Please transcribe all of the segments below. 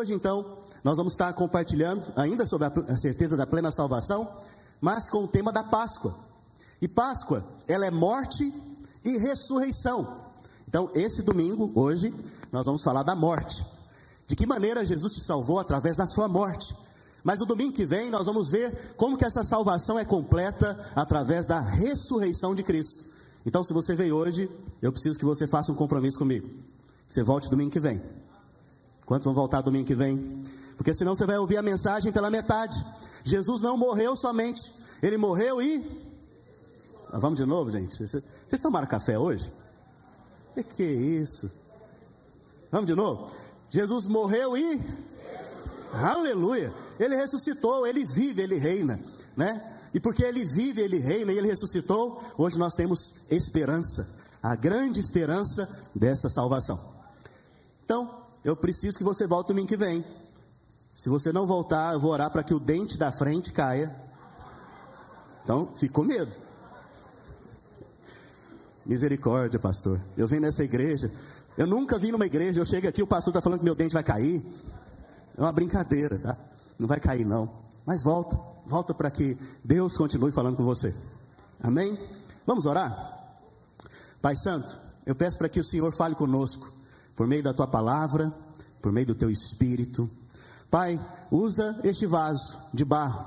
Hoje, então, nós vamos estar compartilhando ainda sobre a certeza da plena salvação, mas com o tema da Páscoa. E Páscoa, ela é morte e ressurreição. Então, esse domingo, hoje, nós vamos falar da morte. De que maneira Jesus te salvou através da sua morte. Mas no domingo que vem nós vamos ver como que essa salvação é completa através da ressurreição de Cristo. Então, se você veio hoje, eu preciso que você faça um compromisso comigo. Você volte domingo que vem. Quantos vão voltar domingo que vem? Porque senão você vai ouvir a mensagem pela metade. Jesus não morreu somente, ele morreu e. Ah, vamos de novo, gente? Vocês tomaram café hoje? Que que é isso? Vamos de novo? Jesus morreu e. Aleluia! Ele ressuscitou, ele vive, ele reina, né? E porque ele vive, ele reina e ele ressuscitou, hoje nós temos esperança, a grande esperança dessa salvação. Então, eu preciso que você volte domingo que vem. Se você não voltar, eu vou orar para que o dente da frente caia. Então, fique com medo. Misericórdia, pastor. Eu venho nessa igreja. Eu nunca vim numa igreja. Eu chego aqui, o pastor está falando que meu dente vai cair. É uma brincadeira, tá? Não vai cair, não. Mas volta. Volta para que Deus continue falando com você. Amém? Vamos orar? Pai Santo, eu peço para que o Senhor fale conosco por meio da tua palavra, por meio do teu espírito. Pai, usa este vaso de barro.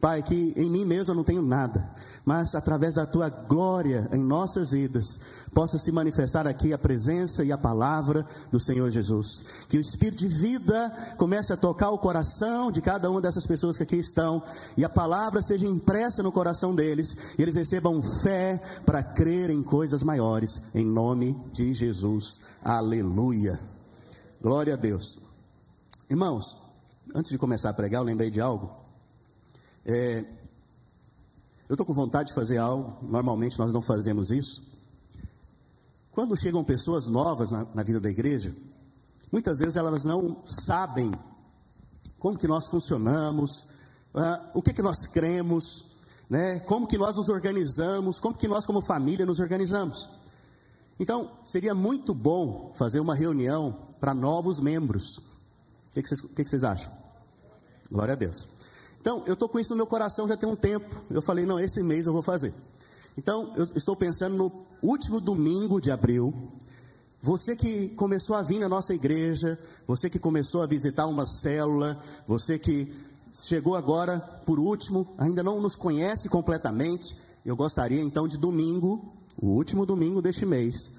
Pai, que em mim mesmo eu não tenho nada, mas através da tua glória em nossas vidas, possa se manifestar aqui a presença e a palavra do Senhor Jesus. Que o Espírito de vida comece a tocar o coração de cada uma dessas pessoas que aqui estão e a palavra seja impressa no coração deles e eles recebam fé para crer em coisas maiores, em nome de Jesus. Aleluia. Glória a Deus. Irmãos, antes de começar a pregar, eu lembrei de algo. É, eu estou com vontade de fazer algo, normalmente nós não fazemos isso, quando chegam pessoas novas na, na vida da igreja, muitas vezes elas não sabem como que nós funcionamos, uh, o que que nós cremos, né? Como que nós nos organizamos, como que nós como família nos organizamos. Então, seria muito bom fazer uma reunião para novos membros. O que, que, que vocês acham? Glória a Deus. Então, eu estou com isso no meu coração já tem um tempo. Eu falei, não, esse mês eu vou fazer. Então, eu estou pensando no último domingo de abril, você que começou a vir na nossa igreja, você que começou a visitar uma célula, você que chegou agora por último, ainda não nos conhece completamente, eu gostaria então de domingo, o último domingo deste mês,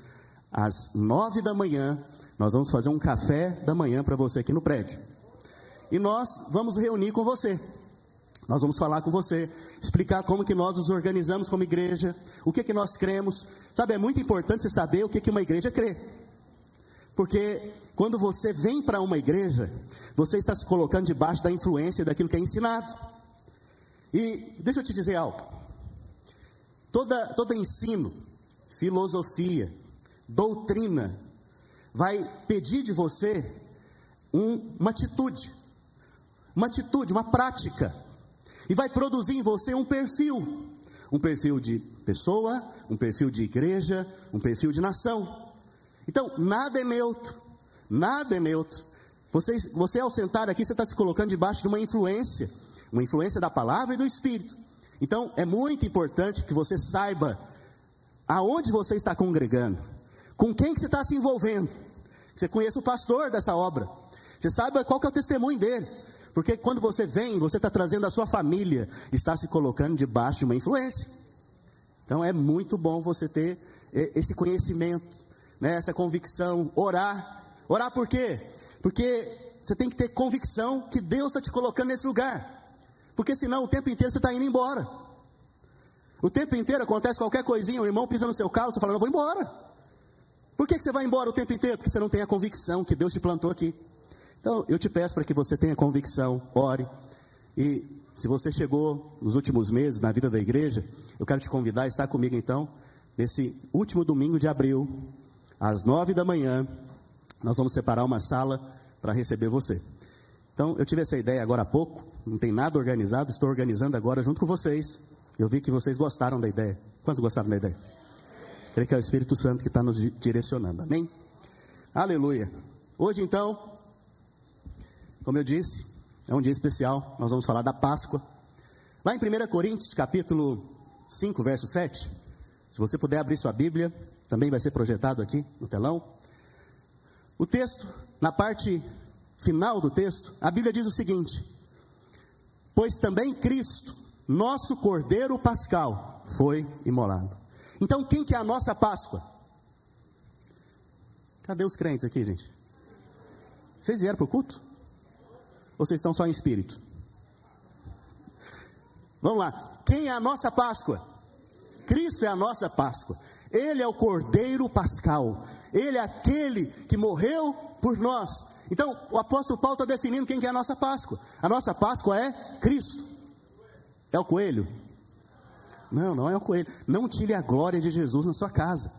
às nove da manhã, nós vamos fazer um café da manhã para você aqui no prédio. E nós vamos reunir com você. Nós vamos falar com você, explicar como que nós nos organizamos como igreja, o que que nós cremos. Sabe, é muito importante você saber o que que uma igreja crê. Porque quando você vem para uma igreja, você está se colocando debaixo da influência daquilo que é ensinado. E deixa eu te dizer algo. Toda, todo ensino, filosofia, doutrina, vai pedir de você um, uma atitude, uma atitude, uma prática e vai produzir em você um perfil, um perfil de pessoa, um perfil de igreja, um perfil de nação. Então, nada é neutro, nada é neutro. Você, você ao sentar aqui, você está se colocando debaixo de uma influência, uma influência da palavra e do Espírito. Então, é muito importante que você saiba aonde você está congregando, com quem que você está se envolvendo. Você conheça o pastor dessa obra, você saiba qual que é o testemunho dele. Porque quando você vem, você está trazendo a sua família, está se colocando debaixo de uma influência. Então é muito bom você ter eh, esse conhecimento, né, essa convicção, orar. Orar por quê? Porque você tem que ter convicção que Deus está te colocando nesse lugar. Porque senão o tempo inteiro você está indo embora. O tempo inteiro acontece qualquer coisinha, o irmão pisa no seu carro, você fala, eu vou embora. Por que, que você vai embora o tempo inteiro? Porque você não tem a convicção que Deus te plantou aqui. Então, eu te peço para que você tenha convicção, ore. E se você chegou nos últimos meses na vida da igreja, eu quero te convidar a estar comigo então, nesse último domingo de abril, às nove da manhã, nós vamos separar uma sala para receber você. Então, eu tive essa ideia agora há pouco, não tem nada organizado, estou organizando agora junto com vocês. Eu vi que vocês gostaram da ideia. Quantos gostaram da ideia? Creio que é o Espírito Santo que está nos direcionando. Amém? Aleluia. Hoje, então, como eu disse, é um dia especial, nós vamos falar da Páscoa. Lá em 1 Coríntios, capítulo 5, verso 7, se você puder abrir sua Bíblia, também vai ser projetado aqui no telão. O texto, na parte final do texto, a Bíblia diz o seguinte: Pois também Cristo, nosso Cordeiro Pascal, foi imolado. Então, quem que é a nossa Páscoa? Cadê os crentes aqui, gente? Vocês vieram para o culto? Vocês estão só em espírito? Vamos lá. Quem é a nossa Páscoa? Cristo é a nossa Páscoa. Ele é o Cordeiro Pascal. Ele é aquele que morreu por nós. Então, o apóstolo Paulo está definindo quem que é a nossa Páscoa. A nossa Páscoa é Cristo. É o coelho? Não, não é o coelho. Não tire a glória de Jesus na sua casa.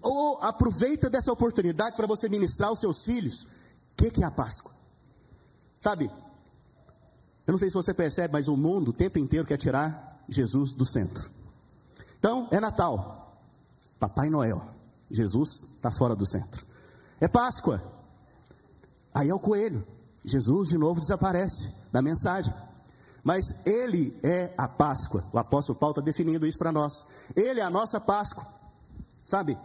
Ou aproveita dessa oportunidade para você ministrar aos seus filhos. O que, que é a Páscoa? Sabe, eu não sei se você percebe, mas o mundo o tempo inteiro quer tirar Jesus do centro. Então, é Natal, Papai Noel, Jesus está fora do centro. É Páscoa, aí é o coelho, Jesus de novo desaparece da mensagem. Mas Ele é a Páscoa, o apóstolo Paulo está definindo isso para nós. Ele é a nossa Páscoa, sabe?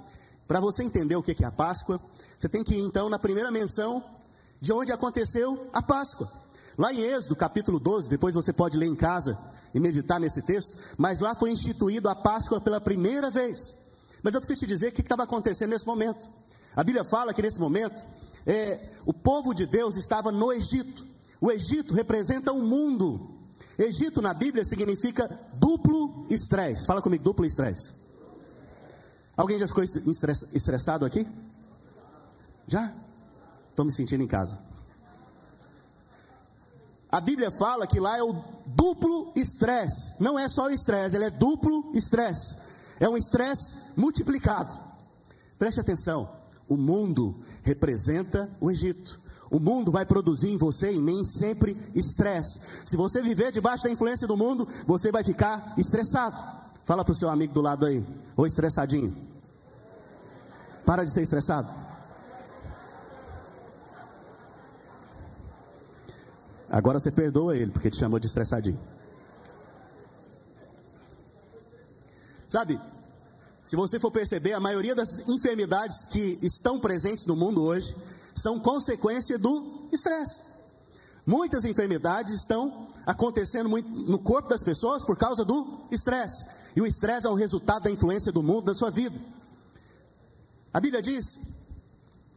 Para você entender o que é a Páscoa, você tem que ir então na primeira menção de onde aconteceu a Páscoa. Lá em Êxodo, capítulo 12, depois você pode ler em casa e meditar nesse texto, mas lá foi instituído a Páscoa pela primeira vez. Mas eu preciso te dizer o que estava acontecendo nesse momento. A Bíblia fala que nesse momento é, o povo de Deus estava no Egito. O Egito representa o mundo. Egito na Bíblia significa duplo estresse. Fala comigo, duplo estresse. Alguém já ficou estressado aqui? Já? Estou me sentindo em casa. A Bíblia fala que lá é o duplo estresse. Não é só o estresse, ele é duplo estresse. É um estresse multiplicado. Preste atenção: o mundo representa o Egito. O mundo vai produzir em você e em mim sempre estresse. Se você viver debaixo da influência do mundo, você vai ficar estressado. Fala para o seu amigo do lado aí, ou estressadinho. Para de ser estressado. Agora você perdoa ele, porque te chamou de estressadinho. Sabe, se você for perceber, a maioria das enfermidades que estão presentes no mundo hoje são consequência do estresse. Muitas enfermidades estão acontecendo no corpo das pessoas por causa do estresse. E o estresse é um resultado da influência do mundo na sua vida. A Bíblia diz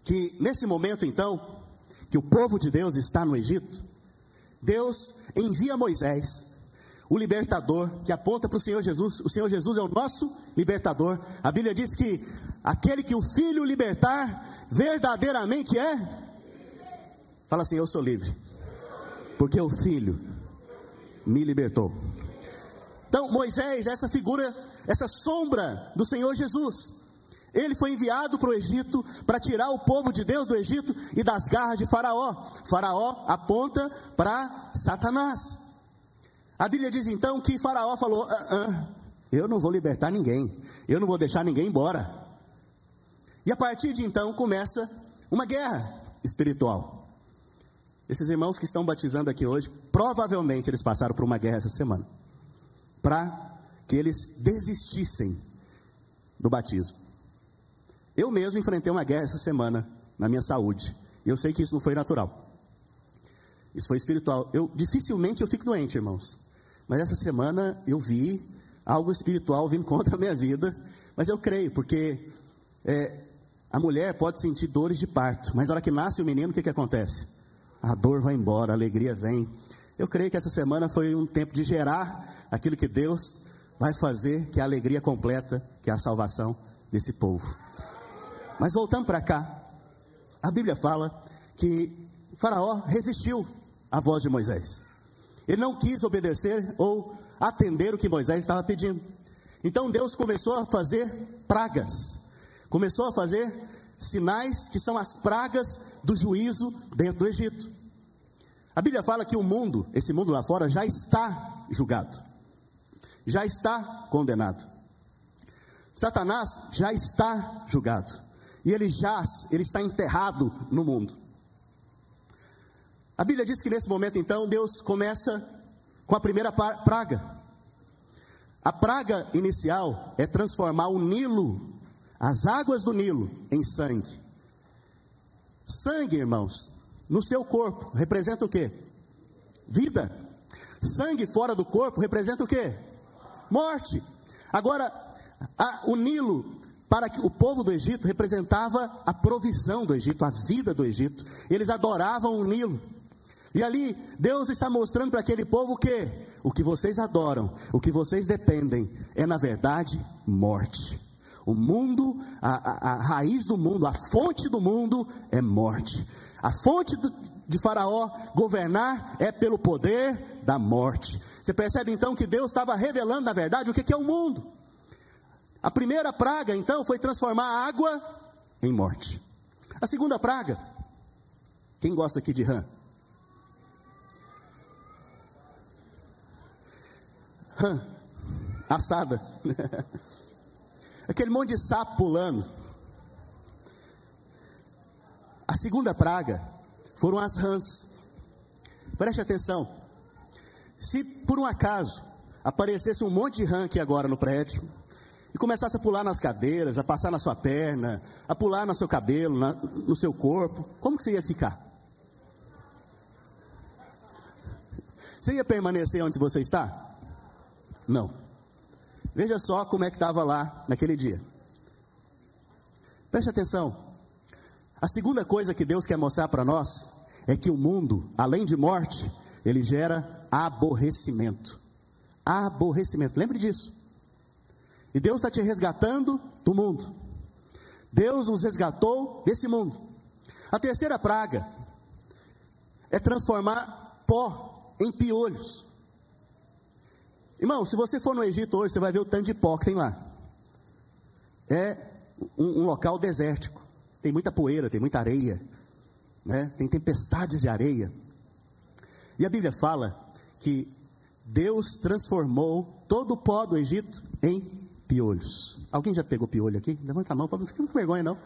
que nesse momento, então, que o povo de Deus está no Egito, Deus envia Moisés, o libertador, que aponta para o Senhor Jesus. O Senhor Jesus é o nosso libertador. A Bíblia diz que aquele que o filho libertar, verdadeiramente é. Fala assim: Eu sou livre, porque o filho me libertou. Então, Moisés, essa figura, essa sombra do Senhor Jesus. Ele foi enviado para o Egito para tirar o povo de Deus do Egito e das garras de Faraó. Faraó aponta para Satanás. A Bíblia diz então que Faraó falou: ah, ah, Eu não vou libertar ninguém, eu não vou deixar ninguém embora. E a partir de então começa uma guerra espiritual. Esses irmãos que estão batizando aqui hoje, provavelmente eles passaram por uma guerra essa semana, para que eles desistissem do batismo. Eu mesmo enfrentei uma guerra essa semana na minha saúde. Eu sei que isso não foi natural. Isso foi espiritual. Eu dificilmente eu fico doente, irmãos. Mas essa semana eu vi algo espiritual vindo contra a minha vida. Mas eu creio, porque é, a mulher pode sentir dores de parto, mas na hora que nasce o menino, o que, que acontece? A dor vai embora, a alegria vem. Eu creio que essa semana foi um tempo de gerar aquilo que Deus vai fazer, que é a alegria completa, que é a salvação desse povo. Mas voltando para cá, a Bíblia fala que Faraó resistiu à voz de Moisés. Ele não quis obedecer ou atender o que Moisés estava pedindo. Então Deus começou a fazer pragas, começou a fazer sinais que são as pragas do juízo dentro do Egito. A Bíblia fala que o mundo, esse mundo lá fora, já está julgado, já está condenado. Satanás já está julgado. E ele jaz, ele está enterrado no mundo. A Bíblia diz que nesse momento, então, Deus começa com a primeira praga. A praga inicial é transformar o Nilo, as águas do Nilo, em sangue. Sangue, irmãos, no seu corpo representa o quê? Vida. Sangue fora do corpo representa o quê? Morte. Agora, a, o Nilo, para o povo do Egito, representava a provisão do Egito, a vida do Egito. Eles adoravam o Nilo. E ali, Deus está mostrando para aquele povo que o que vocês adoram, o que vocês dependem, é na verdade morte. O mundo, a, a, a raiz do mundo, a fonte do mundo é morte. A fonte do, de Faraó governar é pelo poder da morte. Você percebe então que Deus estava revelando, na verdade, o que é o mundo. A primeira praga, então, foi transformar a água em morte. A segunda praga, quem gosta aqui de rã? Hã, assada. Aquele monte de sapo pulando. A segunda praga foram as rãs. Preste atenção. Se por um acaso aparecesse um monte de rã aqui agora no prédio e começasse a pular nas cadeiras, a passar na sua perna, a pular no seu cabelo, na, no seu corpo, como que você ia ficar? Você ia permanecer onde você está? Não. Veja só como é que estava lá naquele dia. Preste atenção. A segunda coisa que Deus quer mostrar para nós é que o mundo, além de morte, ele gera aborrecimento. Aborrecimento. Lembre disso. E Deus está te resgatando do mundo. Deus nos resgatou desse mundo. A terceira praga é transformar pó em piolhos. Irmão, se você for no Egito hoje, você vai ver o tanto de pó que tem lá. É um, um local desértico. Tem muita poeira, tem muita areia. Né? Tem tempestades de areia. E a Bíblia fala que Deus transformou todo o pó do Egito em piolhos. Alguém já pegou piolho aqui? Levanta a mão, não fica com vergonha não.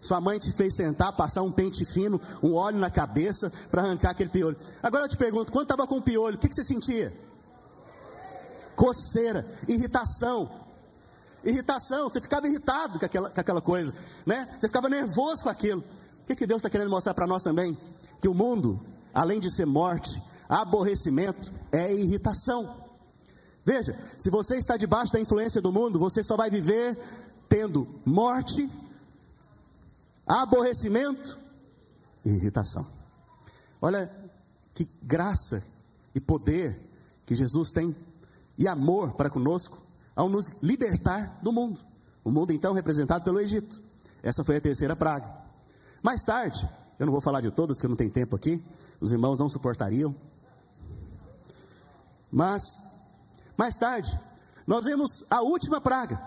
Sua mãe te fez sentar, passar um pente fino, um óleo na cabeça para arrancar aquele piolho. Agora eu te pergunto, quando estava com piolho, o que, que você sentia? Coceira, irritação. Irritação, você ficava irritado com aquela, com aquela coisa, né? Você ficava nervoso com aquilo. O que, que Deus está querendo mostrar para nós também? Que o mundo, além de ser morte, aborrecimento, é irritação. Veja, se você está debaixo da influência do mundo, você só vai viver tendo morte aborrecimento e irritação. Olha que graça e poder que Jesus tem e amor para conosco ao nos libertar do mundo. O mundo então representado pelo Egito. Essa foi a terceira praga. Mais tarde, eu não vou falar de todas, que não tenho tempo aqui, os irmãos não suportariam. Mas, mais tarde, nós vemos a última praga,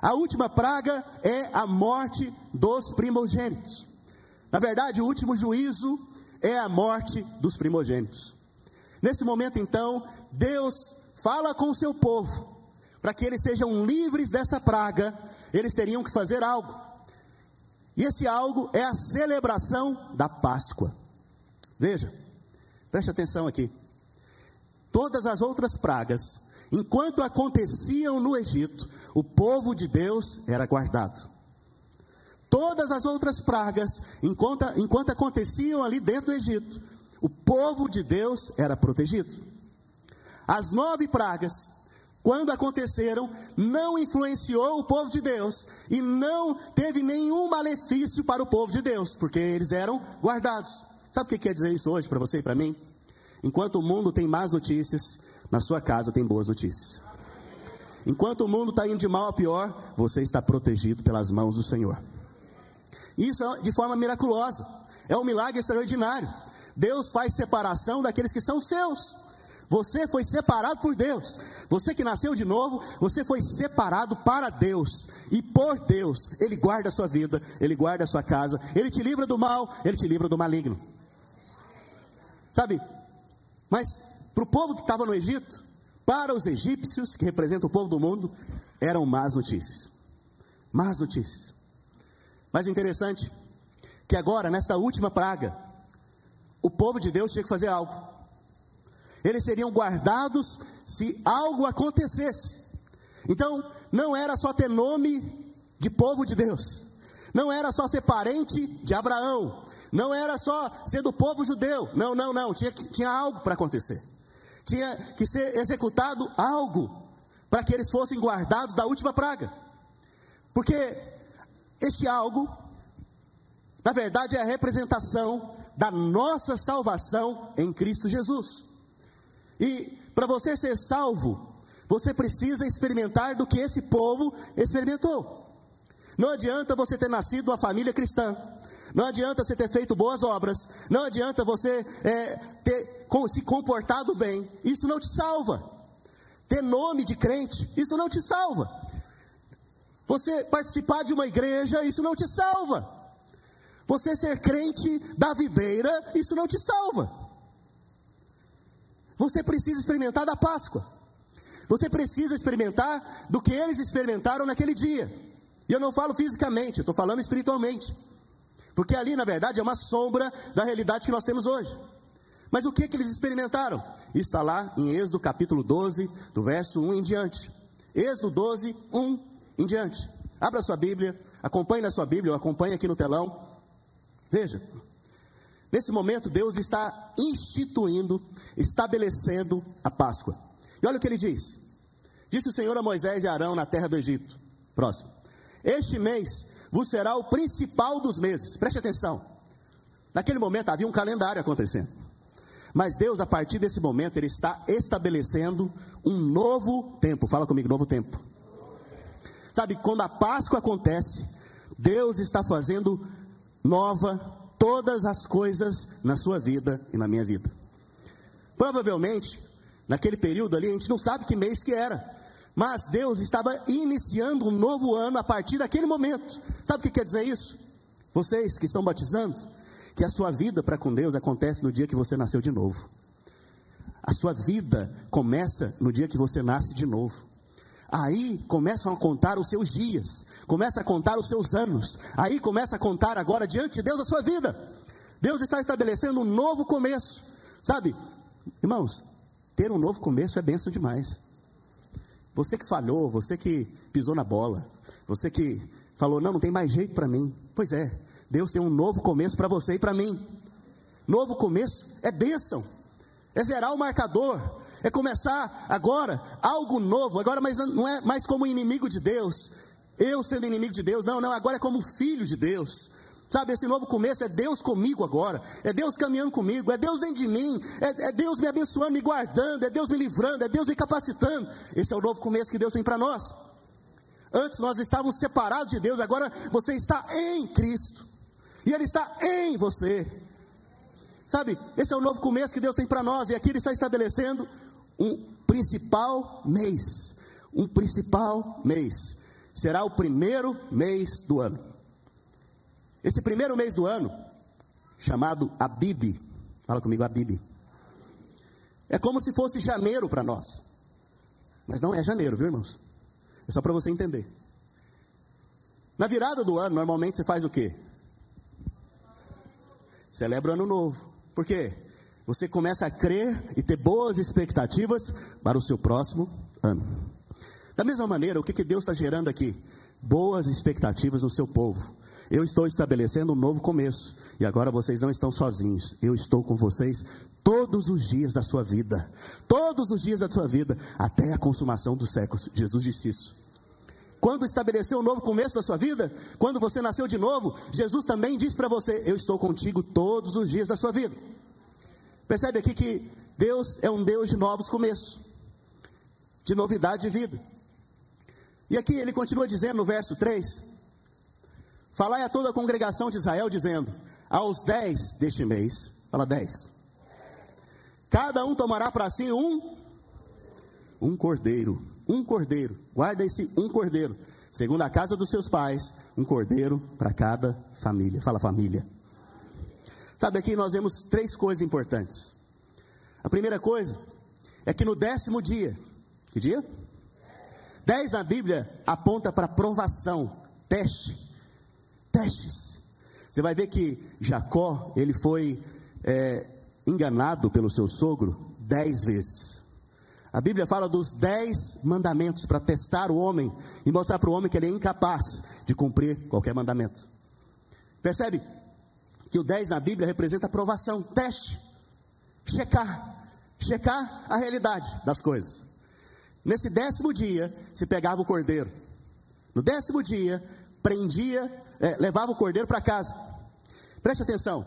a última praga é a morte dos primogênitos. Na verdade, o último juízo é a morte dos primogênitos. Nesse momento, então, Deus fala com o seu povo, para que eles sejam livres dessa praga, eles teriam que fazer algo. E esse algo é a celebração da Páscoa. Veja, preste atenção aqui. Todas as outras pragas Enquanto aconteciam no Egito, o povo de Deus era guardado. Todas as outras pragas, enquanto, enquanto aconteciam ali dentro do Egito, o povo de Deus era protegido. As nove pragas, quando aconteceram, não influenciou o povo de Deus e não teve nenhum malefício para o povo de Deus, porque eles eram guardados. Sabe o que quer dizer isso hoje para você e para mim? Enquanto o mundo tem más notícias, na sua casa tem boas notícias. Enquanto o mundo está indo de mal a pior, você está protegido pelas mãos do Senhor. Isso é de forma miraculosa. É um milagre extraordinário. Deus faz separação daqueles que são seus. Você foi separado por Deus. Você que nasceu de novo, você foi separado para Deus. E por Deus, Ele guarda a sua vida, Ele guarda a sua casa, Ele te livra do mal, Ele te livra do maligno. Sabe? Mas para o povo que estava no Egito, para os egípcios, que representam o povo do mundo, eram más notícias. Más notícias. Mas interessante que agora, nessa última praga, o povo de Deus tinha que fazer algo. Eles seriam guardados se algo acontecesse. Então, não era só ter nome de povo de Deus, não era só ser parente de Abraão, não era só ser do povo judeu, não, não, não, tinha, tinha algo para acontecer, tinha que ser executado algo para que eles fossem guardados da última praga, porque este algo, na verdade, é a representação da nossa salvação em Cristo Jesus. E para você ser salvo, você precisa experimentar do que esse povo experimentou. Não adianta você ter nascido uma família cristã, não adianta você ter feito boas obras, não adianta você é, ter se comportado bem, isso não te salva. Ter nome de crente, isso não te salva. Você participar de uma igreja, isso não te salva. Você ser crente da videira, isso não te salva. Você precisa experimentar da Páscoa. Você precisa experimentar do que eles experimentaram naquele dia. E eu não falo fisicamente, eu estou falando espiritualmente. Porque ali, na verdade, é uma sombra da realidade que nós temos hoje. Mas o que, que eles experimentaram? Está lá em Êxodo capítulo 12, do verso 1 em diante. Êxodo 12, 1 em diante. Abra sua Bíblia, acompanhe na sua Bíblia, ou acompanhe aqui no telão. Veja, nesse momento Deus está instituindo, estabelecendo a Páscoa. E olha o que ele diz: Disse o Senhor a Moisés e Arão na terra do Egito. Próximo. Este mês vos será o principal dos meses. Preste atenção. Naquele momento havia um calendário acontecendo. Mas Deus, a partir desse momento, Ele está estabelecendo um novo tempo. Fala comigo, novo tempo. Sabe, quando a Páscoa acontece, Deus está fazendo nova todas as coisas na sua vida e na minha vida. Provavelmente, naquele período ali, a gente não sabe que mês que era, mas Deus estava iniciando um novo ano a partir daquele momento. Sabe o que quer dizer isso? Vocês que estão batizando, que a sua vida para com Deus acontece no dia que você nasceu de novo. A sua vida começa no dia que você nasce de novo. Aí começam a contar os seus dias, começa a contar os seus anos. Aí começa a contar agora diante de Deus a sua vida. Deus está estabelecendo um novo começo. Sabe, irmãos, ter um novo começo é benção demais. Você que falhou, você que pisou na bola, você que falou, não, não tem mais jeito para mim. Pois é, Deus tem um novo começo para você e para mim. Novo começo é bênção, é zerar o marcador, é começar agora algo novo, agora mas não é mais como inimigo de Deus, eu sendo inimigo de Deus, não, não, agora é como filho de Deus. Sabe, esse novo começo é Deus comigo agora, é Deus caminhando comigo, é Deus dentro de mim, é, é Deus me abençoando, me guardando, é Deus me livrando, é Deus me capacitando. Esse é o novo começo que Deus tem para nós. Antes nós estávamos separados de Deus, agora você está em Cristo, e Ele está em você. Sabe, esse é o novo começo que Deus tem para nós, e aqui Ele está estabelecendo um principal mês. Um principal mês. Será o primeiro mês do ano. Esse primeiro mês do ano, chamado Abib, fala comigo, Abib. É como se fosse janeiro para nós. Mas não é janeiro, viu, irmãos? É só para você entender. Na virada do ano, normalmente você faz o quê? Celebra o ano novo. Por quê? você começa a crer e ter boas expectativas para o seu próximo ano. Da mesma maneira, o que, que Deus está gerando aqui? Boas expectativas no seu povo. Eu estou estabelecendo um novo começo. E agora vocês não estão sozinhos. Eu estou com vocês todos os dias da sua vida. Todos os dias da sua vida. Até a consumação dos séculos. Jesus disse isso. Quando estabeleceu um novo começo da sua vida, quando você nasceu de novo, Jesus também disse para você: Eu estou contigo todos os dias da sua vida. Percebe aqui que Deus é um Deus de novos começos, de novidade de vida. E aqui ele continua dizendo no verso 3: Falai a toda a congregação de Israel, dizendo: Aos dez deste mês, fala dez, cada um tomará para si um, um cordeiro, um cordeiro, guarda esse um cordeiro, segundo a casa dos seus pais, um cordeiro para cada família, fala família. Sabe, aqui nós vemos três coisas importantes. A primeira coisa é que no décimo dia, que dia? Dez na Bíblia aponta para provação, teste, testes. Você vai ver que Jacó, ele foi é, enganado pelo seu sogro dez vezes. A Bíblia fala dos dez mandamentos para testar o homem e mostrar para o homem que ele é incapaz de cumprir qualquer mandamento. Percebe que o dez na Bíblia representa aprovação, teste, checar, checar a realidade das coisas. Nesse décimo dia, se pegava o cordeiro. No décimo dia, prendia, é, levava o cordeiro para casa. Preste atenção.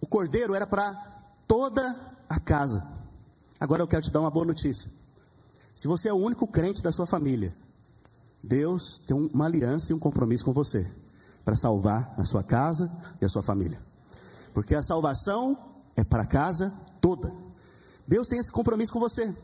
O cordeiro era para toda a casa. Agora eu quero te dar uma boa notícia. Se você é o único crente da sua família, Deus tem uma aliança e um compromisso com você para salvar a sua casa e a sua família. Porque a salvação é para a casa toda. Deus tem esse compromisso com você.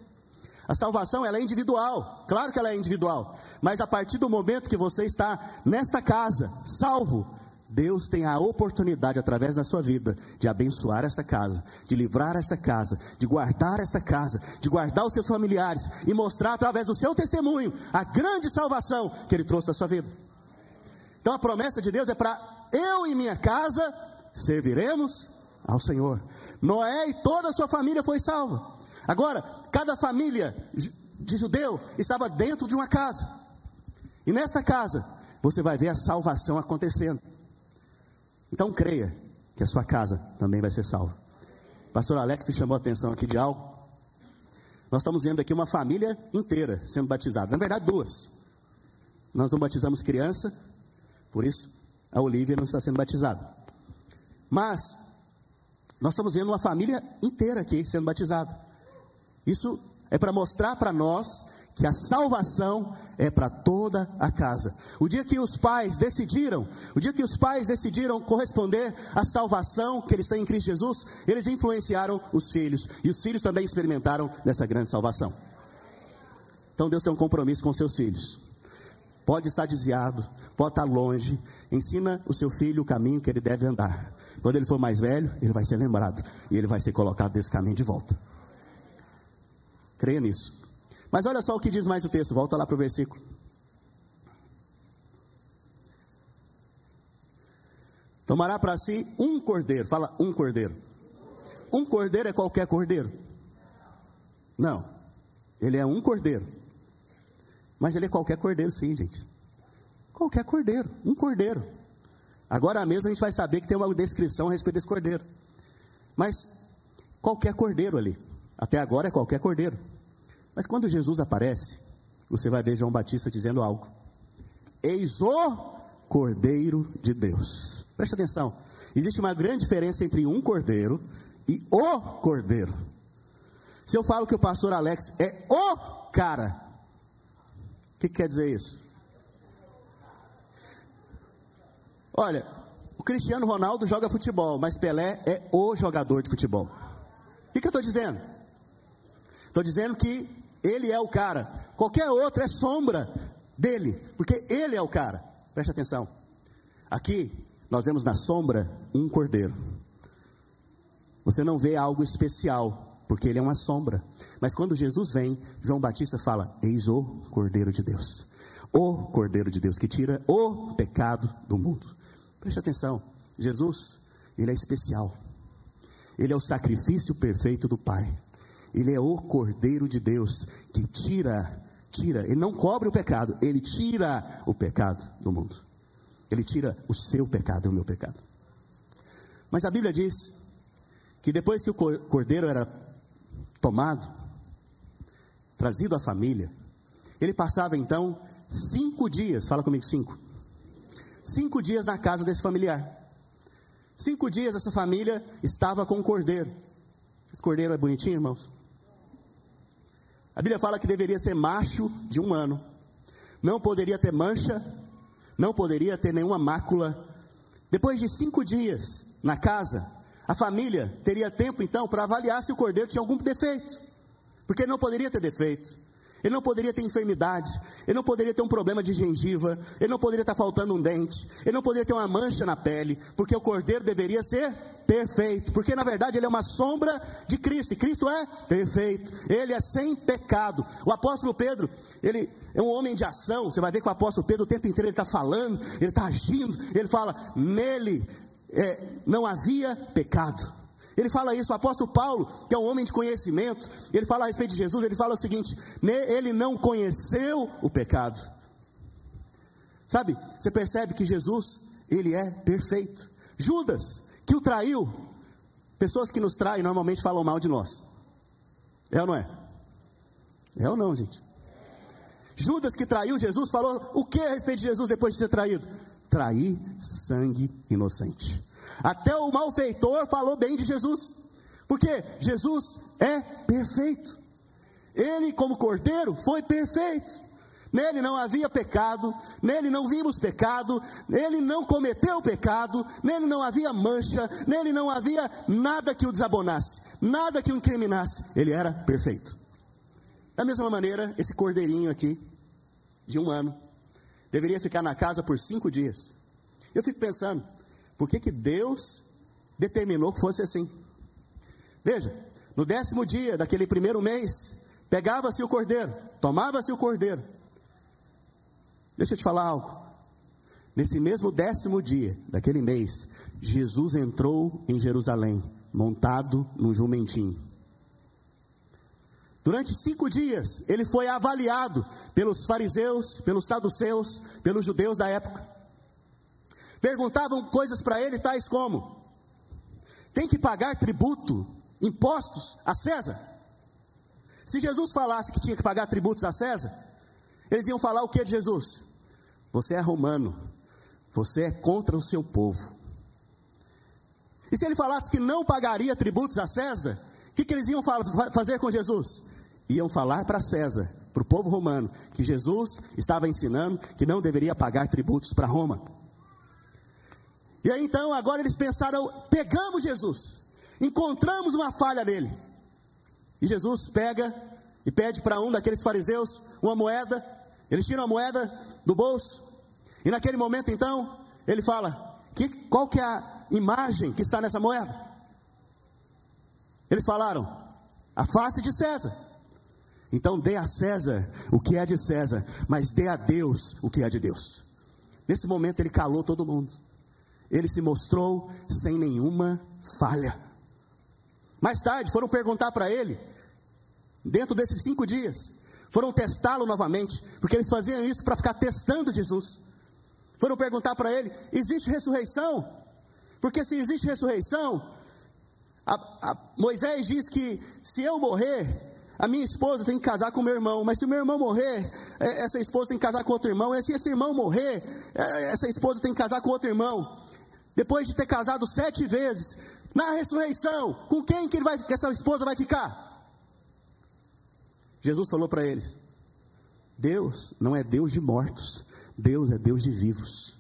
A salvação ela é individual, claro que ela é individual, mas a partir do momento que você está nesta casa, salvo, Deus tem a oportunidade, através da sua vida, de abençoar esta casa, de livrar esta casa, de guardar esta casa, de guardar os seus familiares e mostrar através do seu testemunho a grande salvação que Ele trouxe da sua vida. Então a promessa de Deus é para eu e minha casa serviremos ao Senhor. Noé e toda a sua família foi salva. Agora, cada família de judeu estava dentro de uma casa. E nesta casa, você vai ver a salvação acontecendo. Então creia que a sua casa também vai ser salva. pastor Alex me chamou a atenção aqui de algo. Nós estamos vendo aqui uma família inteira sendo batizada. Na verdade, duas. Nós não batizamos criança, por isso a Olivia não está sendo batizada. Mas nós estamos vendo uma família inteira aqui sendo batizada. Isso é para mostrar para nós que a salvação é para toda a casa. O dia que os pais decidiram, o dia que os pais decidiram corresponder à salvação que eles têm em Cristo Jesus, eles influenciaram os filhos e os filhos também experimentaram dessa grande salvação. Então Deus tem um compromisso com seus filhos. Pode estar desviado, pode estar longe. Ensina o seu filho o caminho que ele deve andar. Quando ele for mais velho, ele vai ser lembrado e ele vai ser colocado desse caminho de volta. Creia nisso. Mas olha só o que diz mais o texto, volta lá para o versículo. Tomará para si um cordeiro, fala um cordeiro. Um cordeiro é qualquer cordeiro? Não, ele é um cordeiro. Mas ele é qualquer cordeiro, sim, gente. Qualquer cordeiro, um cordeiro. Agora mesmo a gente vai saber que tem uma descrição a respeito desse cordeiro. Mas qualquer cordeiro ali. Até agora é qualquer cordeiro. Mas quando Jesus aparece, você vai ver João Batista dizendo algo. Eis o Cordeiro de Deus. Preste atenção. Existe uma grande diferença entre um cordeiro e o cordeiro. Se eu falo que o pastor Alex é o cara, o que, que quer dizer isso? Olha, o Cristiano Ronaldo joga futebol, mas Pelé é o jogador de futebol. O que, que eu estou dizendo? Estou dizendo que ele é o cara. Qualquer outro é sombra dele, porque ele é o cara. Preste atenção. Aqui nós vemos na sombra um cordeiro. Você não vê algo especial, porque ele é uma sombra. Mas quando Jesus vem, João Batista fala: Eis o Cordeiro de Deus. O Cordeiro de Deus que tira o pecado do mundo. Preste atenção. Jesus, ele é especial. Ele é o sacrifício perfeito do Pai. Ele é o Cordeiro de Deus que tira, tira, ele não cobre o pecado, ele tira o pecado do mundo. Ele tira o seu pecado e o meu pecado. Mas a Bíblia diz que depois que o cordeiro era tomado, trazido à família, ele passava então cinco dias, fala comigo, cinco. Cinco dias na casa desse familiar. Cinco dias essa família estava com o cordeiro. Esse cordeiro é bonitinho, irmãos? A Bíblia fala que deveria ser macho de um ano, não poderia ter mancha, não poderia ter nenhuma mácula. Depois de cinco dias na casa, a família teria tempo então para avaliar se o cordeiro tinha algum defeito, porque não poderia ter defeito. Ele não poderia ter enfermidade, ele não poderia ter um problema de gengiva, ele não poderia estar faltando um dente, ele não poderia ter uma mancha na pele, porque o cordeiro deveria ser perfeito, porque na verdade ele é uma sombra de Cristo, e Cristo é perfeito, ele é sem pecado. O apóstolo Pedro, ele é um homem de ação, você vai ver que o apóstolo Pedro o tempo inteiro ele está falando, ele está agindo, ele fala, nele é, não havia pecado. Ele fala isso, o apóstolo Paulo, que é um homem de conhecimento, ele fala a respeito de Jesus, ele fala o seguinte: ele não conheceu o pecado. Sabe, você percebe que Jesus, ele é perfeito. Judas, que o traiu, pessoas que nos traem normalmente falam mal de nós. É ou não é? É ou não, gente? Judas que traiu Jesus falou o que a respeito de Jesus depois de ser traído? Trair sangue inocente. Até o malfeitor falou bem de Jesus, porque Jesus é perfeito. Ele, como cordeiro, foi perfeito. Nele não havia pecado, nele não vimos pecado, nele não cometeu pecado, nele não havia mancha, nele não havia nada que o desabonasse, nada que o incriminasse. Ele era perfeito. Da mesma maneira, esse cordeirinho aqui, de um ano, deveria ficar na casa por cinco dias. Eu fico pensando, por que, que Deus determinou que fosse assim? Veja, no décimo dia daquele primeiro mês, pegava-se o cordeiro, tomava-se o cordeiro. Deixa eu te falar algo. Nesse mesmo décimo dia daquele mês, Jesus entrou em Jerusalém, montado num jumentinho. Durante cinco dias, ele foi avaliado pelos fariseus, pelos saduceus, pelos judeus da época. Perguntavam coisas para ele, tais como: tem que pagar tributo, impostos a César? Se Jesus falasse que tinha que pagar tributos a César, eles iam falar o que de Jesus? Você é romano, você é contra o seu povo. E se ele falasse que não pagaria tributos a César, o que, que eles iam fazer com Jesus? Iam falar para César, para o povo romano, que Jesus estava ensinando que não deveria pagar tributos para Roma. E aí então, agora eles pensaram: pegamos Jesus, encontramos uma falha nele. E Jesus pega e pede para um daqueles fariseus uma moeda. Eles tiram a moeda do bolso. E naquele momento então, ele fala: que, qual que é a imagem que está nessa moeda? Eles falaram: a face de César. Então dê a César o que é de César, mas dê a Deus o que é de Deus. Nesse momento ele calou todo mundo ele se mostrou sem nenhuma falha. Mais tarde, foram perguntar para ele, dentro desses cinco dias, foram testá-lo novamente, porque eles faziam isso para ficar testando Jesus. Foram perguntar para ele: existe ressurreição? Porque se existe ressurreição, a, a, Moisés diz que se eu morrer, a minha esposa tem que casar com meu irmão, mas se o meu irmão morrer, é, essa esposa tem que casar com outro irmão, e se esse irmão morrer, é, essa esposa tem que casar com outro irmão depois de ter casado sete vezes, na ressurreição, com quem que, ele vai, que essa esposa vai ficar? Jesus falou para eles: Deus não é Deus de mortos, Deus é Deus de vivos.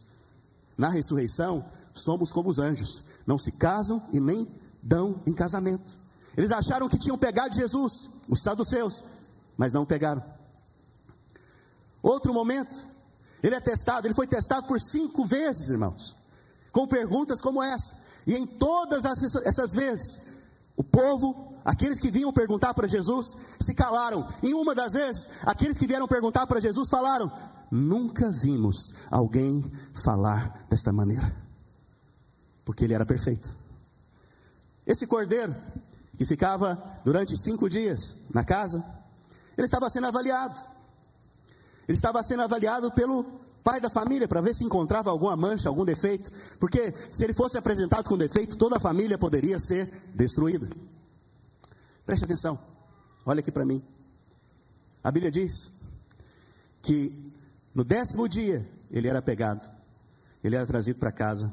Na ressurreição, somos como os anjos, não se casam e nem dão em casamento. Eles acharam que tinham pegado Jesus, os saduceus, mas não pegaram. Outro momento, ele é testado, ele foi testado por cinco vezes, irmãos com perguntas como essa. E em todas essas vezes, o povo, aqueles que vinham perguntar para Jesus, se calaram. Em uma das vezes, aqueles que vieram perguntar para Jesus falaram: Nunca vimos alguém falar desta maneira, porque ele era perfeito. Esse cordeiro, que ficava durante cinco dias na casa, ele estava sendo avaliado. Ele estava sendo avaliado pelo pai da família para ver se encontrava alguma mancha, algum defeito, porque se ele fosse apresentado com defeito, toda a família poderia ser destruída. Preste atenção, olha aqui para mim. A Bíblia diz que no décimo dia ele era pegado, ele era trazido para casa,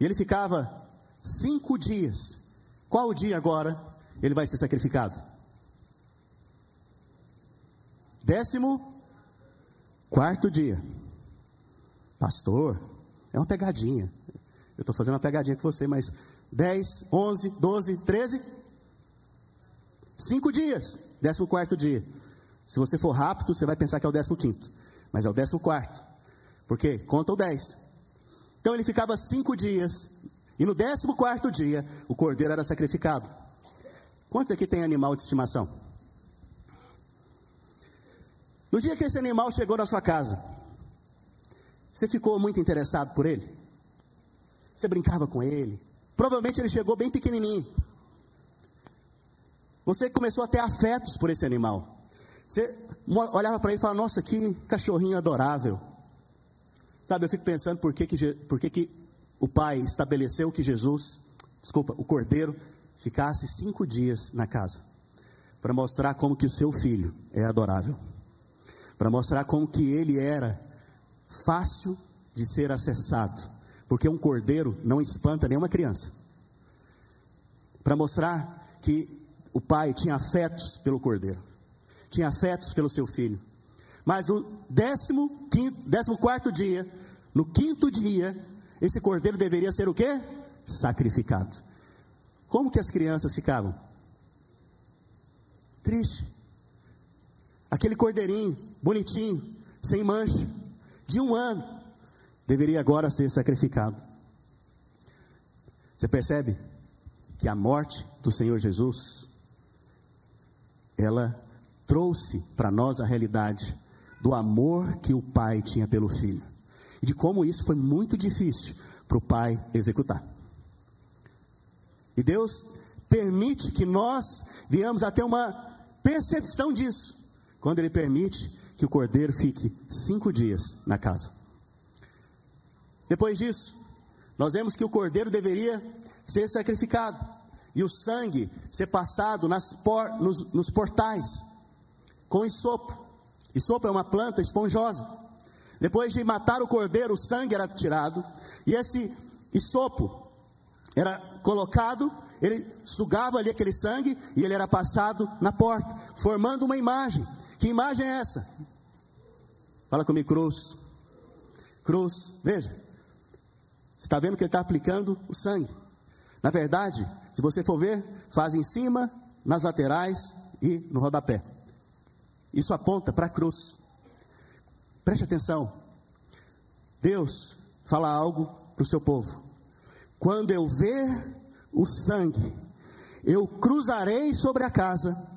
e ele ficava cinco dias. Qual o dia agora ele vai ser sacrificado? Décimo quarto dia. Pastor, é uma pegadinha. Eu estou fazendo uma pegadinha com você, mas 10, 11, 12, 13, cinco dias, décimo quarto dia. Se você for rápido, você vai pensar que é o décimo quinto, mas é o décimo quarto, porque conta o 10. Então ele ficava cinco dias, e no décimo quarto dia, o cordeiro era sacrificado. Quantos aqui tem animal de estimação? No dia que esse animal chegou na sua casa, você ficou muito interessado por ele? Você brincava com ele. Provavelmente ele chegou bem pequenininho. Você começou a ter afetos por esse animal. Você olhava para ele e falava: Nossa, que cachorrinho adorável. Sabe, eu fico pensando por que, que, por que, que o pai estabeleceu que Jesus, desculpa, o cordeiro, ficasse cinco dias na casa. Para mostrar como que o seu filho é adorável. Para mostrar como que ele era fácil de ser acessado. Porque um cordeiro não espanta nenhuma criança. Para mostrar que o pai tinha afetos pelo cordeiro, tinha afetos pelo seu filho. Mas no décimo, quinto, décimo quarto dia, no quinto dia, esse cordeiro deveria ser o quê? Sacrificado. Como que as crianças ficavam? Triste. Aquele cordeirinho, bonitinho, sem mancha, de um ano, deveria agora ser sacrificado. Você percebe que a morte do Senhor Jesus ela trouxe para nós a realidade do amor que o pai tinha pelo filho e de como isso foi muito difícil para o pai executar. E Deus permite que nós venhamos a ter uma percepção disso, quando Ele permite que o cordeiro fique cinco dias na casa. Depois disso, nós vemos que o cordeiro deveria ser sacrificado e o sangue ser passado por, nos, nos portais com isopo. Isopo é uma planta esponjosa. Depois de matar o cordeiro, o sangue era tirado e esse isopo era colocado, ele sugava ali aquele sangue e ele era passado na porta, formando uma imagem. Que imagem é essa? Fala comigo, cruz. Cruz, veja. Você está vendo que ele está aplicando o sangue. Na verdade, se você for ver, faz em cima, nas laterais e no rodapé. Isso aponta para a cruz. Preste atenção. Deus fala algo para o seu povo. Quando eu ver o sangue, eu cruzarei sobre a casa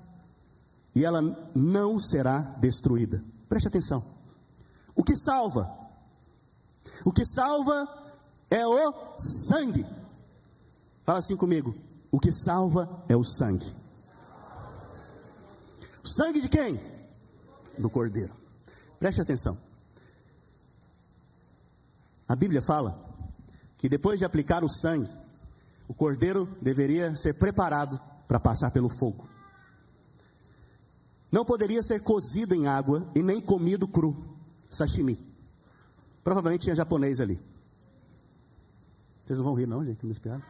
e ela não será destruída. Preste atenção. O que salva? O que salva é o sangue. Fala assim comigo. O que salva é o sangue. O sangue de quem? Do cordeiro. Preste atenção. A Bíblia fala que depois de aplicar o sangue, o cordeiro deveria ser preparado para passar pelo fogo. Não poderia ser cozido em água e nem comido cru, sashimi. Provavelmente tinha japonês ali. Vocês não vão rir, não, gente, me piadas.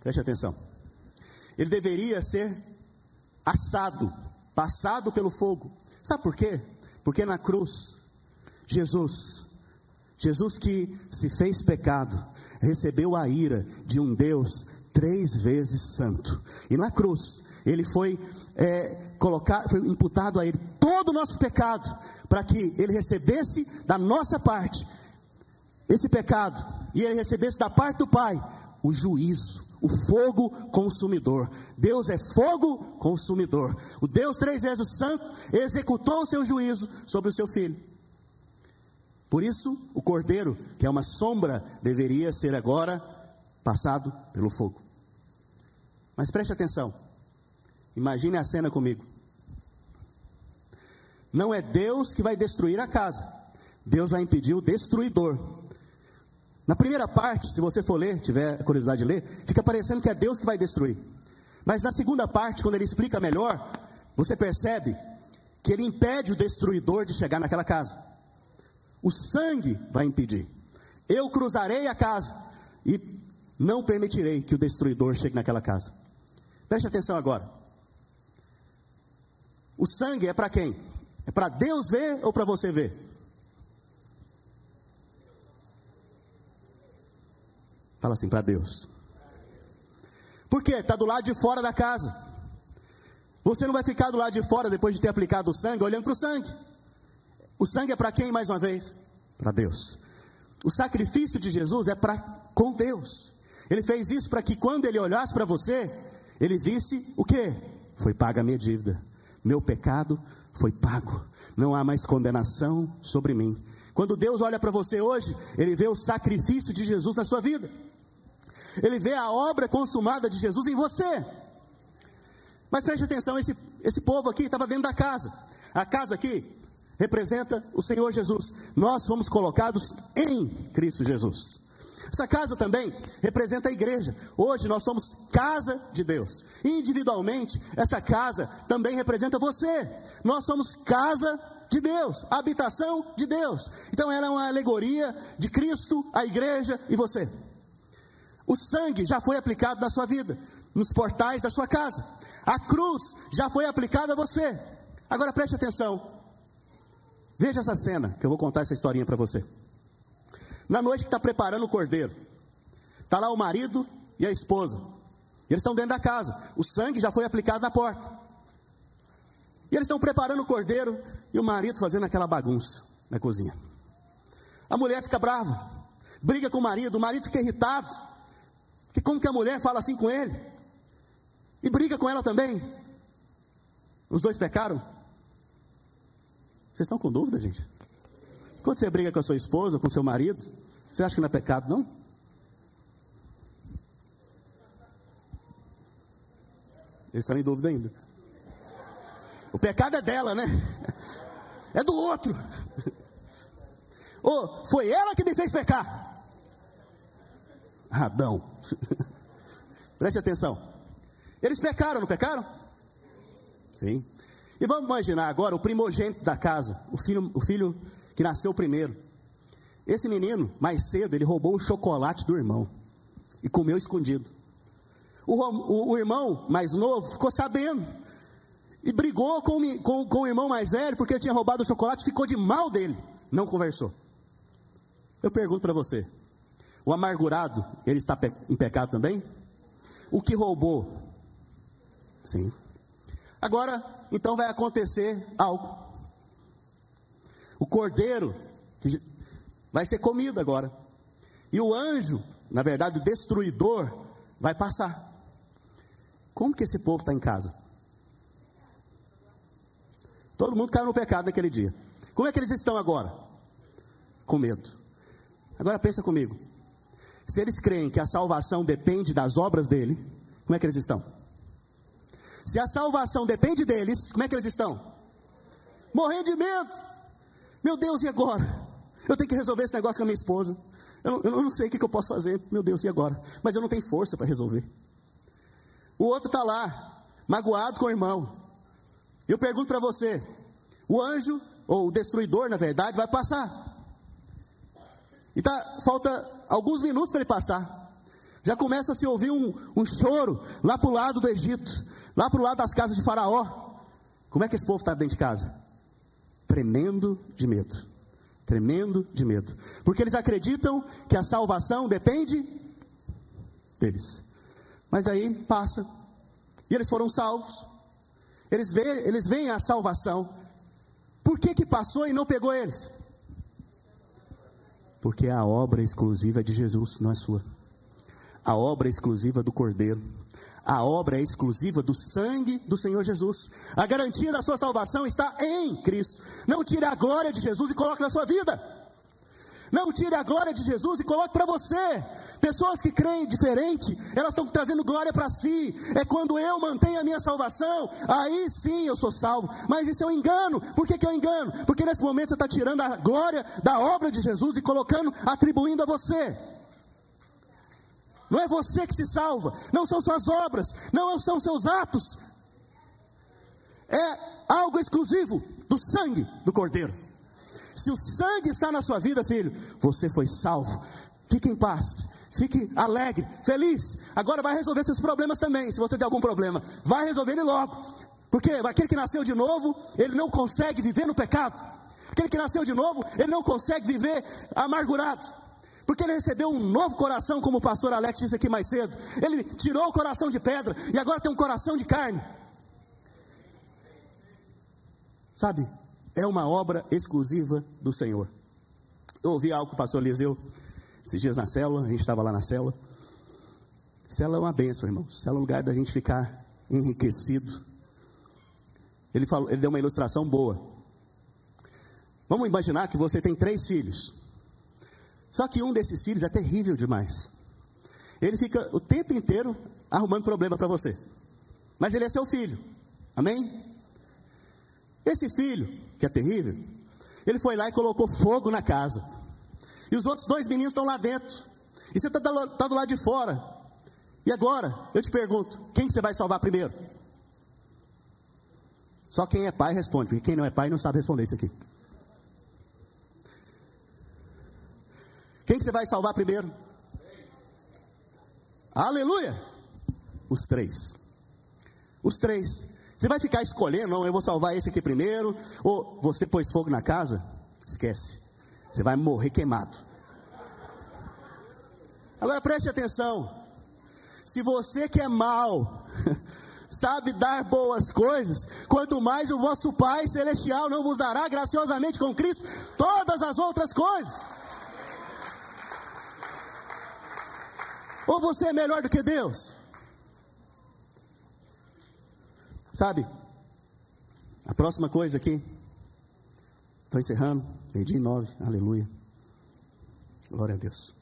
Preste atenção. Ele deveria ser assado, passado pelo fogo. Sabe por quê? Porque na cruz, Jesus, Jesus que se fez pecado, recebeu a ira de um Deus três vezes santo. E na cruz, ele foi é, colocado, foi imputado a ele todo o nosso pecado, para que ele recebesse da nossa parte esse pecado, e ele recebesse da parte do Pai o juízo o fogo consumidor. Deus é fogo consumidor. O Deus três vezes santo executou o seu juízo sobre o seu filho. Por isso, o cordeiro, que é uma sombra, deveria ser agora passado pelo fogo. Mas preste atenção. Imagine a cena comigo. Não é Deus que vai destruir a casa. Deus vai impedir o destruidor na primeira parte, se você for ler, tiver curiosidade de ler, fica parecendo que é Deus que vai destruir. Mas na segunda parte, quando ele explica melhor, você percebe que ele impede o destruidor de chegar naquela casa. O sangue vai impedir. Eu cruzarei a casa e não permitirei que o destruidor chegue naquela casa. Preste atenção agora. O sangue é para quem? É para Deus ver ou para você ver? Fala assim para Deus. Por quê? Está do lado de fora da casa. Você não vai ficar do lado de fora depois de ter aplicado o sangue, olhando para o sangue. O sangue é para quem, mais uma vez? Para Deus. O sacrifício de Jesus é para com Deus. Ele fez isso para que quando ele olhasse para você, ele visse o que? Foi paga a minha dívida. Meu pecado foi pago. Não há mais condenação sobre mim. Quando Deus olha para você hoje, Ele vê o sacrifício de Jesus na sua vida, Ele vê a obra consumada de Jesus em você. Mas preste atenção: esse, esse povo aqui estava dentro da casa, a casa aqui representa o Senhor Jesus, nós fomos colocados em Cristo Jesus. Essa casa também representa a igreja. Hoje nós somos casa de Deus. Individualmente, essa casa também representa você. Nós somos casa de Deus, habitação de Deus. Então ela é uma alegoria de Cristo, a igreja e você. O sangue já foi aplicado na sua vida, nos portais da sua casa. A cruz já foi aplicada a você. Agora preste atenção. Veja essa cena, que eu vou contar essa historinha para você. Na noite que está preparando o cordeiro, está lá o marido e a esposa. E eles estão dentro da casa. O sangue já foi aplicado na porta. E eles estão preparando o cordeiro e o marido fazendo aquela bagunça na cozinha. A mulher fica brava, briga com o marido, o marido fica irritado. Que como que a mulher fala assim com ele? E briga com ela também. Os dois pecaram? Vocês estão com dúvida, gente? Quando você briga com a sua esposa, com seu marido, você acha que não é pecado, não? Eles estão em dúvida ainda. O pecado é dela, né? É do outro. Oh, foi ela que me fez pecar. Adão. Preste atenção. Eles pecaram, não pecaram? Sim. E vamos imaginar agora o primogênito da casa, o filho, o filho que nasceu primeiro. Esse menino, mais cedo, ele roubou um chocolate do irmão e comeu escondido. O, o, o irmão mais novo ficou sabendo e brigou com, com, com o irmão mais velho porque ele tinha roubado o chocolate, ficou de mal dele, não conversou. Eu pergunto para você: o amargurado, ele está em pecado também? O que roubou? Sim. Agora, então vai acontecer algo. O cordeiro que vai ser comido agora. E o anjo, na verdade, o destruidor, vai passar. Como que esse povo está em casa? Todo mundo caiu no pecado naquele dia. Como é que eles estão agora? Com medo. Agora pensa comigo. Se eles creem que a salvação depende das obras dele, como é que eles estão? Se a salvação depende deles, como é que eles estão? Morrendo de medo. Meu Deus, e agora? Eu tenho que resolver esse negócio com a minha esposa. Eu não, eu não sei o que, eu posso fazer. Meu Deus, e agora? Mas eu não tenho força para resolver. O outro está lá, magoado com o irmão. Eu pergunto para você: o anjo, ou o destruidor, na verdade, vai passar. E tá, falta alguns minutos para ele passar. Já começa a se ouvir um, um choro lá para o lado do Egito, lá para o lado das casas de Faraó. Como é que esse povo está dentro de casa? Tremendo de medo. Tremendo de medo. Porque eles acreditam que a salvação depende deles. Mas aí passa. E eles foram salvos. Eles veem, eles veem a salvação. Por que, que passou e não pegou eles? Porque a obra exclusiva é de Jesus, não é sua. A obra exclusiva do Cordeiro. A obra é exclusiva do sangue do Senhor Jesus. A garantia da sua salvação está em Cristo. Não tire a glória de Jesus e coloque na sua vida. Não tire a glória de Jesus e coloque para você. Pessoas que creem diferente, elas estão trazendo glória para si. É quando eu mantenho a minha salvação, aí sim eu sou salvo. Mas isso é um engano. Por que, que é um engano? Porque nesse momento você está tirando a glória da obra de Jesus e colocando, atribuindo a você. Não é você que se salva, não são suas obras, não são seus atos. É algo exclusivo do sangue do Cordeiro. Se o sangue está na sua vida, filho, você foi salvo. Fique em paz, fique alegre, feliz. Agora vai resolver seus problemas também. Se você tem algum problema, vai resolver ele logo. Porque aquele que nasceu de novo, ele não consegue viver no pecado. Aquele que nasceu de novo, ele não consegue viver amargurado. Porque ele recebeu um novo coração, como o pastor Alex disse aqui mais cedo. Ele tirou o coração de pedra e agora tem um coração de carne. Sabe, é uma obra exclusiva do Senhor. Eu ouvi algo com o pastor Eliseu esses dias na célula, a gente estava lá na célula. Célula é uma benção, irmão. Célula é um lugar da gente ficar enriquecido. Ele, falou, ele deu uma ilustração boa. Vamos imaginar que você tem três filhos. Só que um desses filhos é terrível demais. Ele fica o tempo inteiro arrumando problema para você. Mas ele é seu filho. Amém? Esse filho, que é terrível, ele foi lá e colocou fogo na casa. E os outros dois meninos estão lá dentro. E você está tá do lado de fora. E agora, eu te pergunto: quem que você vai salvar primeiro? Só quem é pai responde, porque quem não é pai não sabe responder isso aqui. Quem que você vai salvar primeiro? Aleluia! Os três. Os três. Você vai ficar escolhendo, não, eu vou salvar esse aqui primeiro, ou você pôs fogo na casa? Esquece. Você vai morrer queimado. Agora preste atenção. Se você que é mal, sabe dar boas coisas, quanto mais o vosso Pai Celestial não vos dará graciosamente com Cristo todas as outras coisas. Ou você é melhor do que Deus? Sabe? A próxima coisa aqui. Estou encerrando. Meio-dia nove. Aleluia. Glória a Deus.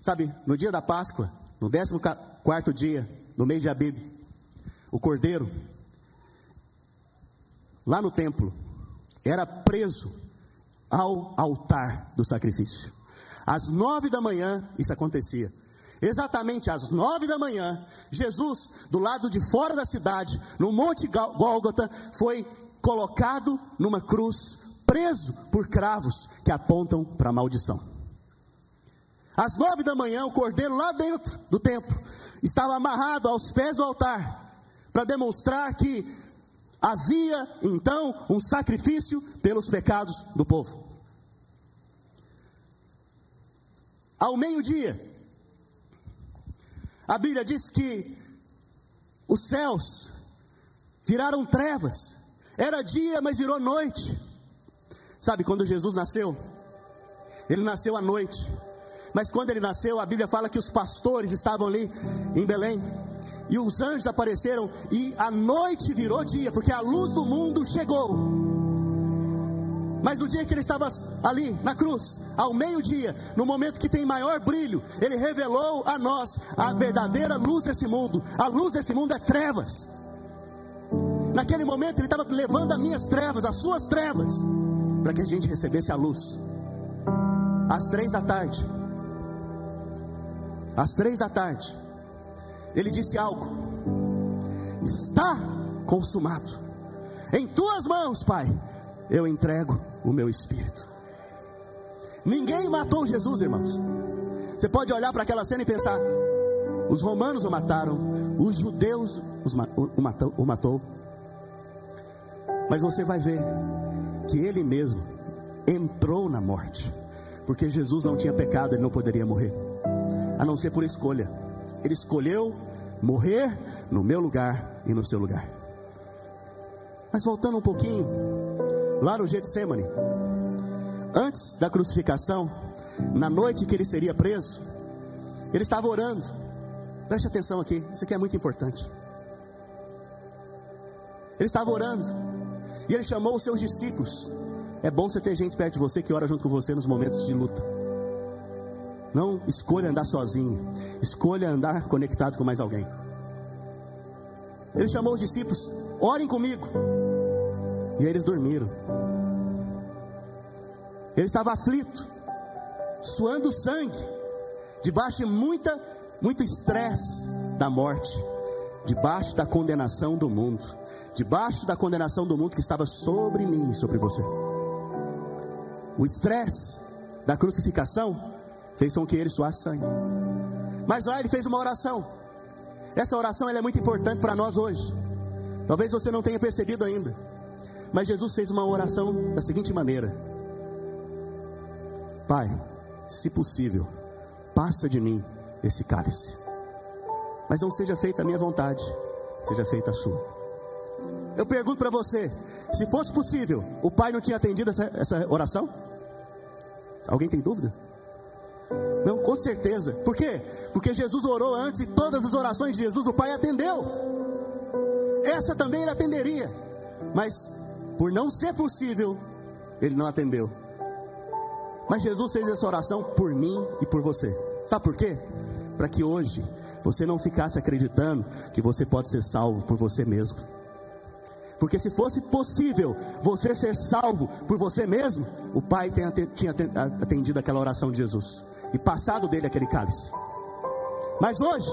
Sabe, no dia da Páscoa, no 14 quarto dia, no mês de Abib, o cordeiro, lá no templo, era preso ao altar do sacrifício. Às nove da manhã, isso acontecia. Exatamente às nove da manhã, Jesus, do lado de fora da cidade, no Monte Gólgota, foi colocado numa cruz, preso por cravos que apontam para a maldição. Às nove da manhã, o cordeiro lá dentro do templo estava amarrado aos pés do altar, para demonstrar que havia então um sacrifício pelos pecados do povo. Ao meio-dia, a Bíblia diz que os céus viraram trevas. Era dia, mas virou noite. Sabe quando Jesus nasceu? Ele nasceu à noite. Mas quando ele nasceu, a Bíblia fala que os pastores estavam ali em Belém. E os anjos apareceram e a noite virou dia, porque a luz do mundo chegou. Mas no dia que ele estava ali na cruz, ao meio-dia, no momento que tem maior brilho, ele revelou a nós a verdadeira luz desse mundo. A luz desse mundo é trevas. Naquele momento ele estava levando as minhas trevas, as suas trevas, para que a gente recebesse a luz. Às três da tarde, às três da tarde, ele disse algo: Está consumado. Em tuas mãos, Pai, eu entrego o meu espírito. Ninguém matou Jesus, irmãos. Você pode olhar para aquela cena e pensar: os romanos o mataram, os judeus o, matou, o matou. Mas você vai ver que ele mesmo entrou na morte, porque Jesus não tinha pecado, ele não poderia morrer, a não ser por escolha. Ele escolheu morrer no meu lugar e no seu lugar. Mas voltando um pouquinho, lá no Getsemane, antes da crucificação, na noite que ele seria preso, ele estava orando. Preste atenção aqui, isso aqui é muito importante. Ele estava orando e ele chamou os seus discípulos. É bom você ter gente perto de você que ora junto com você nos momentos de luta. Não escolha andar sozinho, escolha andar conectado com mais alguém. Ele chamou os discípulos: orem comigo. E eles dormiram. Ele estava aflito, suando sangue, debaixo de muita, muito estresse da morte, debaixo da condenação do mundo, debaixo da condenação do mundo que estava sobre mim e sobre você. O estresse da crucificação fez com que ele suasse sangue. Mas lá ele fez uma oração. Essa oração é muito importante para nós hoje. Talvez você não tenha percebido ainda. Mas Jesus fez uma oração da seguinte maneira: Pai, se possível, passa de mim esse cálice. Mas não seja feita a minha vontade, seja feita a sua. Eu pergunto para você: se fosse possível, o Pai não tinha atendido essa, essa oração? Alguém tem dúvida? Não, com certeza. Por quê? Porque Jesus orou antes e todas as orações de Jesus o Pai atendeu. Essa também ele atenderia. Mas Por não ser possível, ele não atendeu. Mas Jesus fez essa oração por mim e por você. Sabe por quê? Para que hoje você não ficasse acreditando que você pode ser salvo por você mesmo. Porque se fosse possível você ser salvo por você mesmo, o Pai tinha atendido aquela oração de Jesus e passado dele aquele cálice. Mas hoje,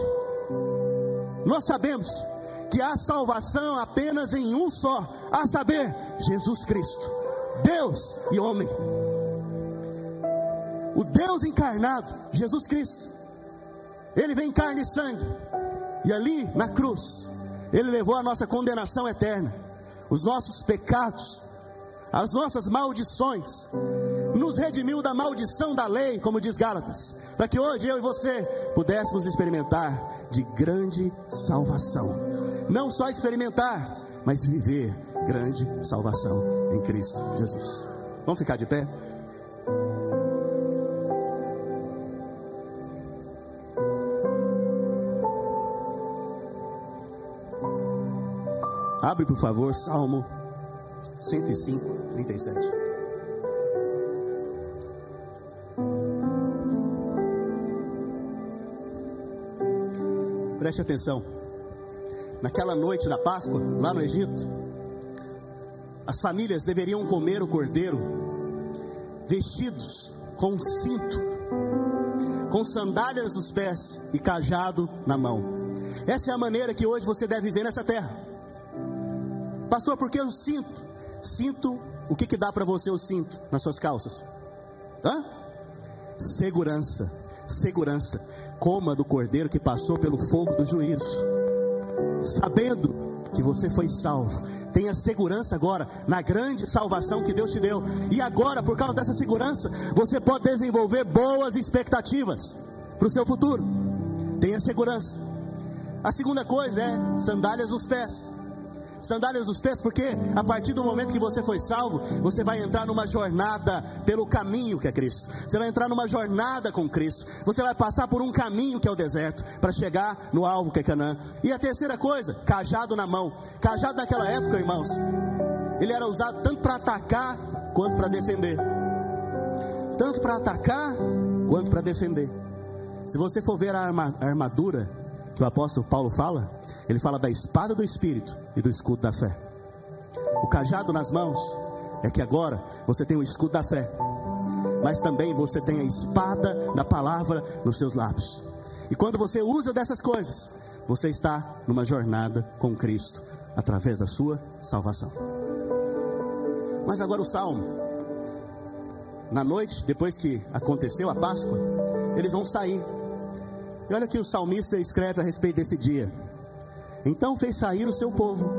nós sabemos que há salvação apenas em um só, a saber, Jesus Cristo, Deus e homem. O Deus encarnado, Jesus Cristo, ele vem em carne e sangue, e ali na cruz, ele levou a nossa condenação eterna, os nossos pecados, as nossas maldições, nos redimiu da maldição da lei, como diz Gálatas, para que hoje eu e você pudéssemos experimentar de grande salvação. Não só experimentar, mas viver grande salvação em Cristo Jesus. Vamos ficar de pé? Abre, por favor, Salmo 105, 37. Preste atenção. Naquela noite da Páscoa, lá no Egito, as famílias deveriam comer o cordeiro vestidos com cinto, com sandálias nos pés e cajado na mão. Essa é a maneira que hoje você deve viver nessa terra. Pastor, por que o cinto? Cinto, o que, que dá para você o cinto nas suas calças? Hã? Segurança, segurança. Coma do cordeiro que passou pelo fogo do juízo, sabendo que você foi salvo. Tenha segurança agora na grande salvação que Deus te deu. E agora, por causa dessa segurança, você pode desenvolver boas expectativas para o seu futuro. Tenha segurança. A segunda coisa é sandálias nos pés sandálias dos pés, porque a partir do momento que você foi salvo, você vai entrar numa jornada pelo caminho que é Cristo. Você vai entrar numa jornada com Cristo. Você vai passar por um caminho que é o deserto para chegar no alvo que é Canaã. E a terceira coisa, cajado na mão. Cajado naquela época, irmãos, ele era usado tanto para atacar quanto para defender. Tanto para atacar quanto para defender. Se você for ver a armadura que o apóstolo Paulo fala, ele fala da espada do Espírito e do escudo da fé. O cajado nas mãos é que agora você tem o escudo da fé, mas também você tem a espada da palavra nos seus lábios. E quando você usa dessas coisas, você está numa jornada com Cristo através da sua salvação. Mas agora o salmo. Na noite, depois que aconteceu a Páscoa, eles vão sair. E olha que o salmista escreve a respeito desse dia. Então fez sair o seu povo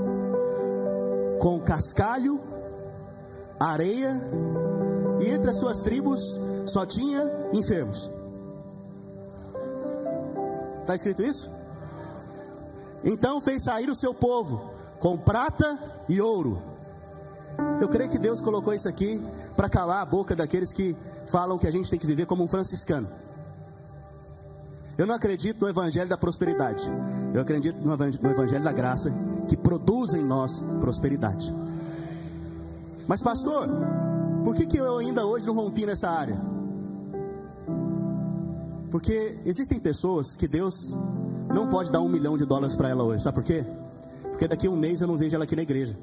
com cascalho, areia, e entre as suas tribos só tinha enfermos. Está escrito isso? Então fez sair o seu povo com prata e ouro. Eu creio que Deus colocou isso aqui para calar a boca daqueles que falam que a gente tem que viver como um franciscano. Eu não acredito no evangelho da prosperidade. Eu acredito no evangelho da graça que produz em nós prosperidade. Mas pastor, por que, que eu ainda hoje não rompi nessa área? Porque existem pessoas que Deus não pode dar um milhão de dólares para ela hoje. Sabe por quê? Porque daqui a um mês eu não vejo ela aqui na igreja.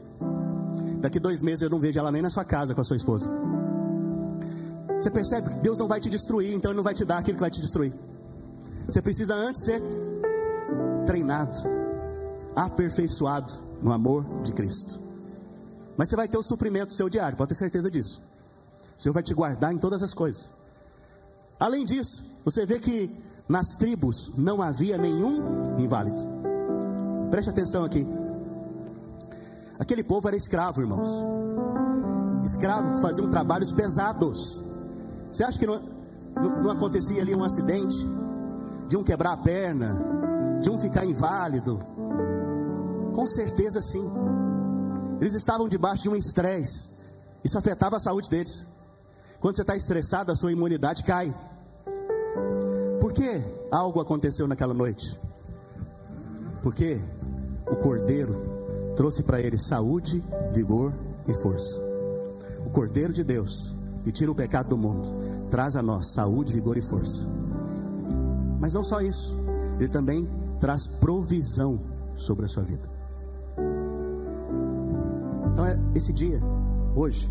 Daqui dois meses eu não vejo ela nem na sua casa com a sua esposa. Você percebe que Deus não vai te destruir, então Ele não vai te dar aquilo que vai te destruir. Você precisa antes ser treinado, aperfeiçoado no amor de Cristo. Mas você vai ter o suprimento do seu diário, pode ter certeza disso. O Senhor vai te guardar em todas as coisas. Além disso, você vê que nas tribos não havia nenhum inválido. Preste atenção aqui. Aquele povo era escravo, irmãos. Escravo faziam trabalhos pesados. Você acha que não, não, não acontecia ali um acidente? De um quebrar a perna, de um ficar inválido? Com certeza sim. Eles estavam debaixo de um estresse. Isso afetava a saúde deles. Quando você está estressado, a sua imunidade cai. Por que algo aconteceu naquela noite? Porque o cordeiro trouxe para eles saúde, vigor e força. O Cordeiro de Deus, que tira o pecado do mundo, traz a nós saúde, vigor e força. Mas não só isso, ele também traz provisão sobre a sua vida. Então, é, esse dia, hoje,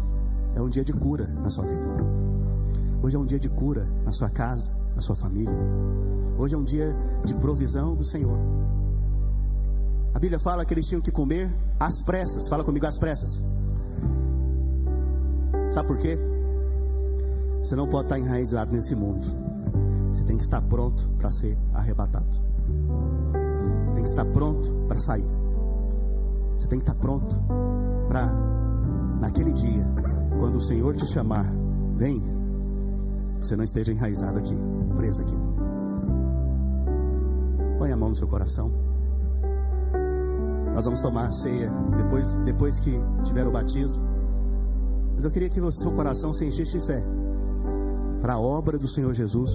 é um dia de cura na sua vida. Hoje é um dia de cura na sua casa, na sua família. Hoje é um dia de provisão do Senhor. A Bíblia fala que eles tinham que comer às pressas. Fala comigo às pressas. Sabe por quê? Você não pode estar enraizado nesse mundo. Você tem que estar pronto para ser arrebatado. Você tem que estar pronto para sair. Você tem que estar pronto para, naquele dia, quando o Senhor te chamar, vem, você não esteja enraizado aqui, preso aqui. Põe a mão no seu coração. Nós vamos tomar a ceia depois, depois que tiver o batismo. Mas eu queria que o seu coração se enchesse de fé para a obra do Senhor Jesus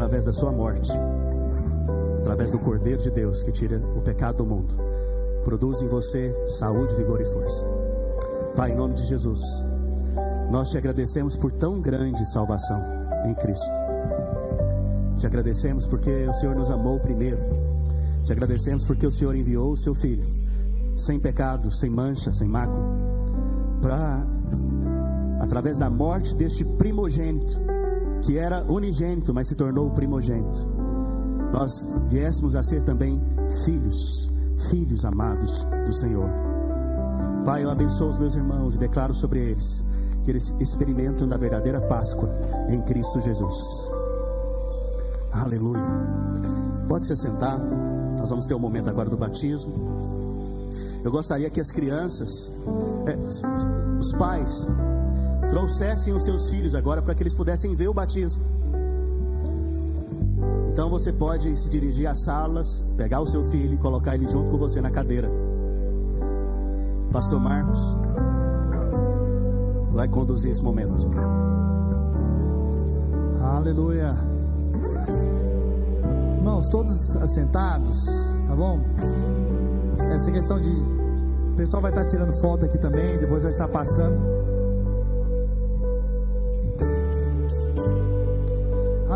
através da sua morte, através do Cordeiro de Deus que tira o pecado do mundo. Produz em você saúde, vigor e força. Pai, em nome de Jesus, nós te agradecemos por tão grande salvação em Cristo. Te agradecemos porque o Senhor nos amou primeiro. Te agradecemos porque o Senhor enviou o seu Filho, sem pecado, sem mancha, sem mácula, para, através da morte deste primogênito, que era unigênito, mas se tornou primogênito, nós viéssemos a ser também filhos, filhos amados do Senhor. Pai, eu abençoo os meus irmãos e declaro sobre eles que eles experimentam da verdadeira Páscoa em Cristo Jesus. Aleluia. Pode se sentar. Nós vamos ter um momento agora do batismo. Eu gostaria que as crianças, é, os pais, trouxessem os seus filhos agora para que eles pudessem ver o batismo. Então você pode se dirigir às salas, pegar o seu filho e colocar ele junto com você na cadeira. Pastor Marcos vai conduzir esse momento. Aleluia. Irmãos, todos assentados, tá bom? Essa questão de. O pessoal vai estar tirando foto aqui também, depois vai estar passando.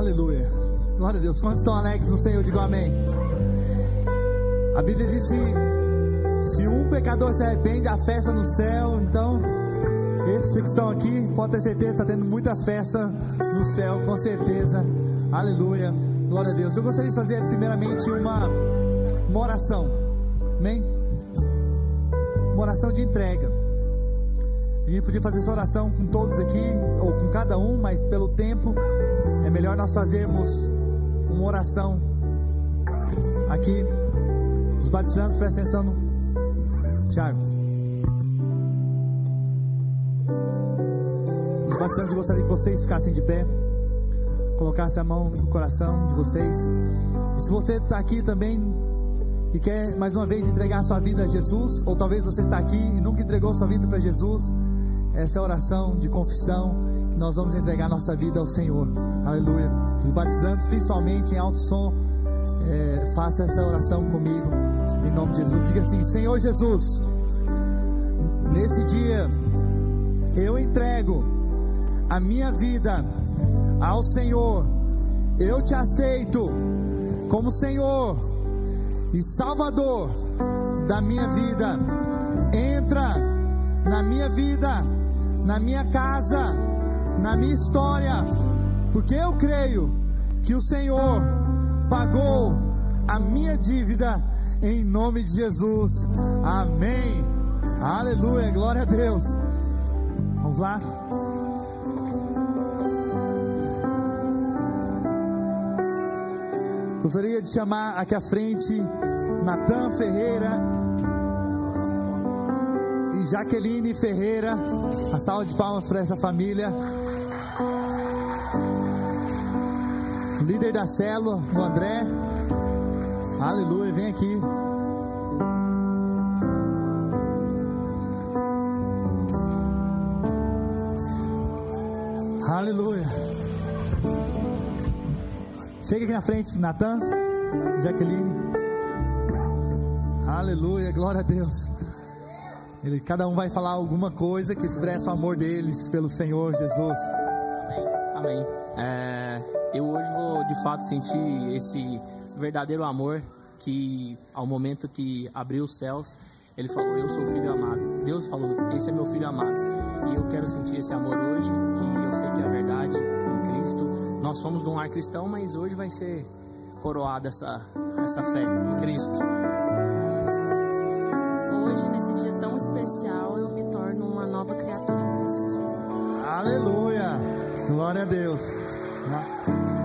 Aleluia. Glória a Deus. Quantos estão alegres no Senhor? Digo amém. A Bíblia diz que se um pecador se arrepende, há festa no céu. Então, esses que estão aqui, pode ter certeza, está tendo muita festa no céu, com certeza. Aleluia. Glória a Deus. Eu gostaria de fazer primeiramente uma, uma oração. Amém? Uma oração de entrega. A gente podia fazer essa oração com todos aqui, ou com cada um, mas pelo tempo, é melhor nós fazermos uma oração aqui. Os batizantes, presta atenção no. Tiago. Os batizantes, eu gostaria que vocês ficassem de pé colocasse a mão no coração de vocês. E se você está aqui também e quer mais uma vez entregar a sua vida a Jesus, ou talvez você está aqui e nunca entregou sua vida para Jesus, essa é a oração de confissão nós vamos entregar nossa vida ao Senhor. Aleluia. Os batizantes, principalmente em alto som, é, faça essa oração comigo, em nome de Jesus. Diga assim: Senhor Jesus, nesse dia eu entrego a minha vida ao Senhor. Eu te aceito como Senhor e Salvador da minha vida. Entra na minha vida, na minha casa, na minha história, porque eu creio que o Senhor pagou a minha dívida em nome de Jesus. Amém. Aleluia. Glória a Deus. Vamos lá. Gostaria de chamar aqui à frente Natan Ferreira e Jaqueline Ferreira. A salva de palmas para essa família. Líder da célula, o André. Aleluia, vem aqui. Aleluia. Chega aqui na frente, Natan, Jaqueline. Aleluia, glória a Deus. Ele, cada um vai falar alguma coisa que expressa o amor deles pelo Senhor Jesus. Amém. Amém. É, eu hoje vou de fato sentir esse verdadeiro amor que ao momento que abriu os céus, ele falou: Eu sou filho amado. Deus falou: Esse é meu filho amado. E eu quero sentir esse amor hoje, que eu sei que é a verdade em Cristo. Nós somos de um lar cristão, mas hoje vai ser coroada essa, essa fé em Cristo. Hoje, nesse dia tão especial, eu me torno uma nova criatura em Cristo. Aleluia! Glória a Deus. 你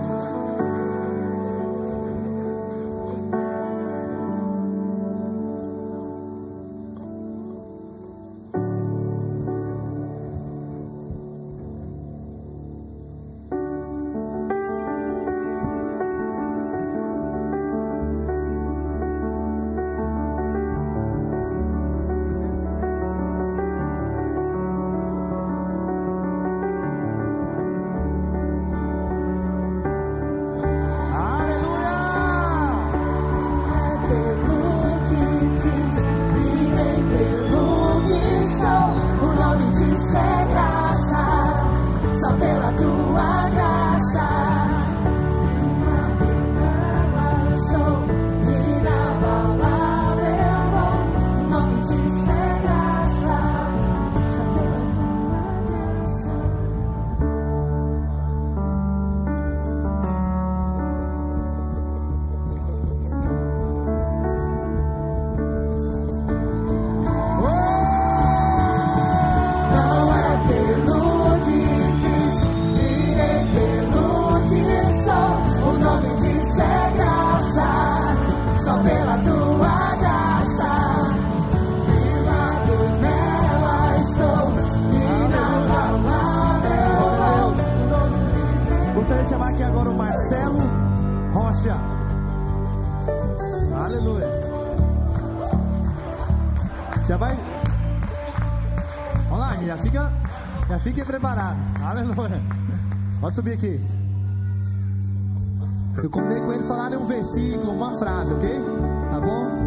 Pode subir aqui. Eu combinei com eles falarem um versículo, uma frase, ok? Tá bom?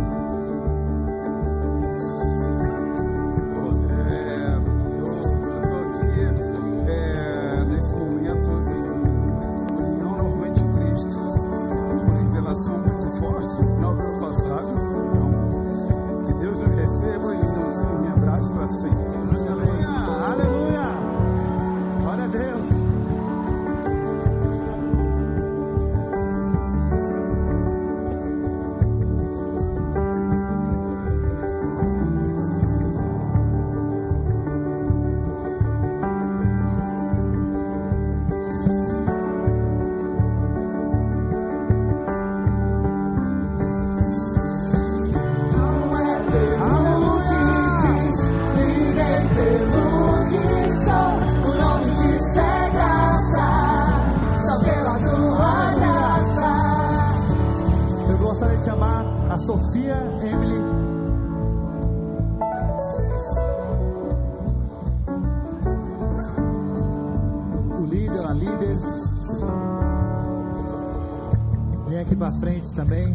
Também.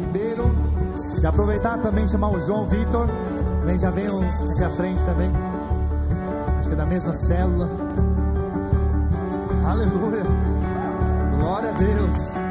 Ribeiro. E aproveitar também chamar o João Vitor. Também já vem aqui à frente também. Acho que é da mesma célula. Aleluia. Glória a Deus.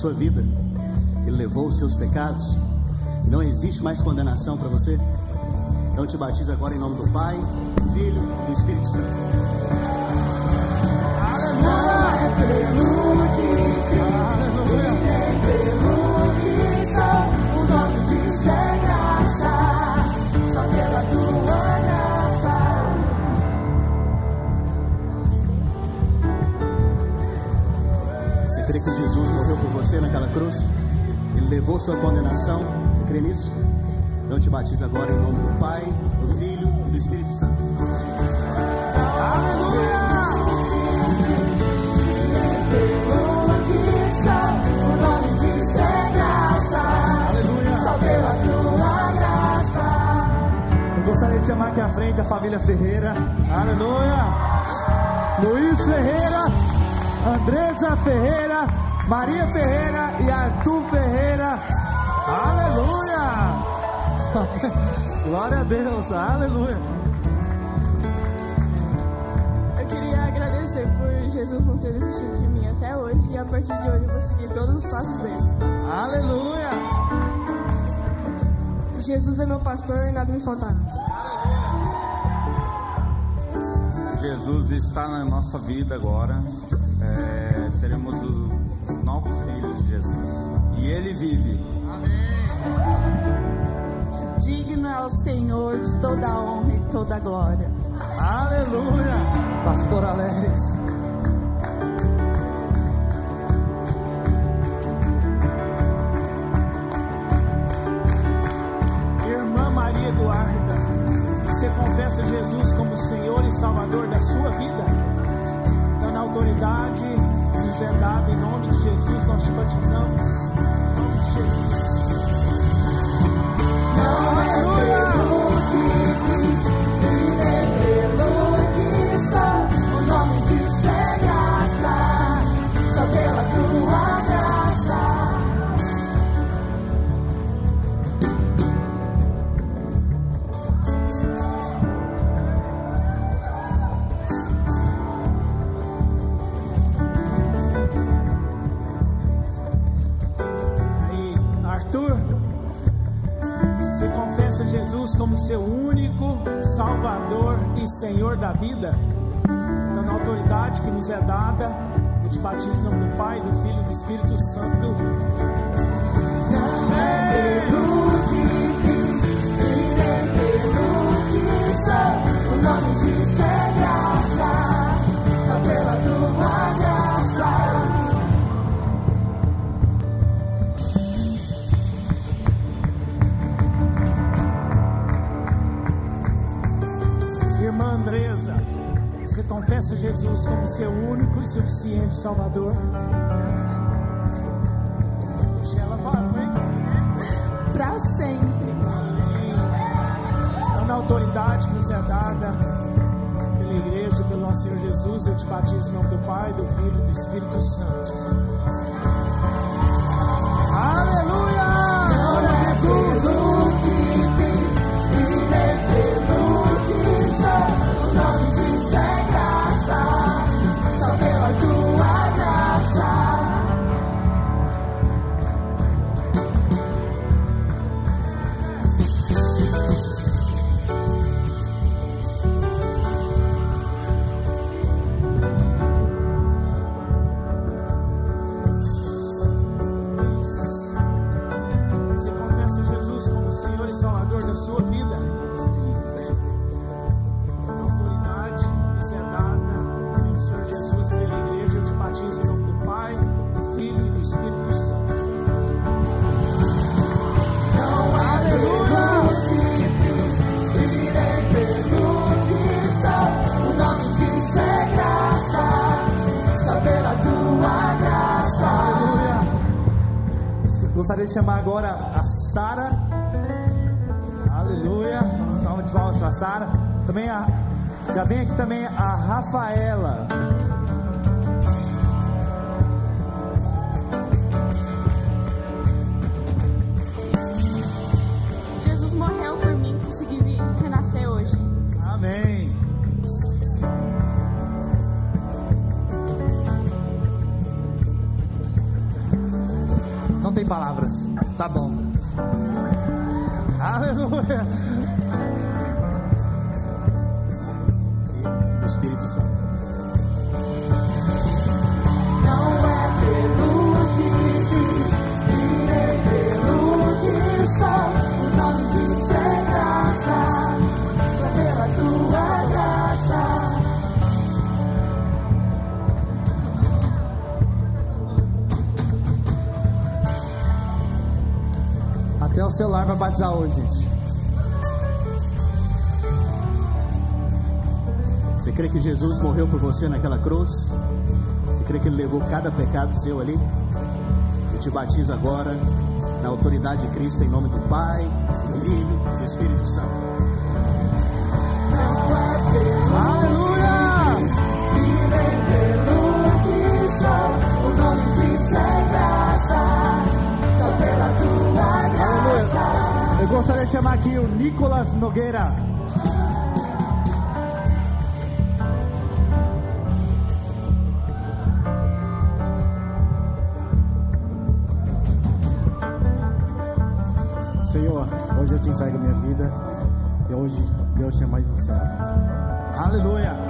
Sua vida? Ele levou os seus pecados? Não existe mais condenação para você? Então te batizo agora em nome do Pai, do Filho e do Espírito Santo. Você levou sua condenação? Você crê nisso? Então eu te batizo agora em nome do Pai, do Filho e do Espírito Santo. Eu gostaria de chamar aqui à frente a família Ferreira. Aleluia. Luiz Ferreira, Andresa Ferreira, Maria Ferreira e Arthur Ferreira. Aleluia. Glória a Deus. Aleluia. Eu queria agradecer por Jesus não ter desistido de mim até hoje e a partir de hoje eu vou seguir todos os passos dele. Aleluia. Jesus é meu pastor e nada me faltará. Jesus está na nossa vida agora. É, seremos os Vive. Digno é o Senhor de toda a honra e toda a glória. Aleluia. Pastor Alex. Irmã Maria Eduarda, você confessa Jesus como Senhor e Salvador da sua vida? Dando autoridade, nos é dada em nome de Jesus, nós te batizamos. Senhor da vida? Então, na autoridade que nos é dada, eu te batizo em nome do Pai, do Filho e do Espírito Santo. Confessa Jesus como seu único e suficiente Salvador? Deixa ela? Para sempre. Então, na autoridade que nos é dada pela igreja, pelo nosso Senhor Jesus, eu te batizo em nome do Pai, do Filho e do Espírito Santo. Sobre a sua vida. A autoridade nos é dada pelo Senhor Jesus e pela igreja. Eu te batizo em nome do Pai, do Filho e do Espírito Santo. Gostaria de chamar agora a Sara. Sara. Também a, já vem aqui também a Rafaela. Batizar hoje, gente. Você crê que Jesus morreu por você naquela cruz? Você crê que ele levou cada pecado seu ali? Eu te batizo agora na autoridade de Cristo em nome do Pai, do Filho e do Espírito Santo. Chamar aqui o Nicolas Nogueira. Senhor, hoje eu te entrego a minha vida e hoje Deus tem mais um servo. Aleluia.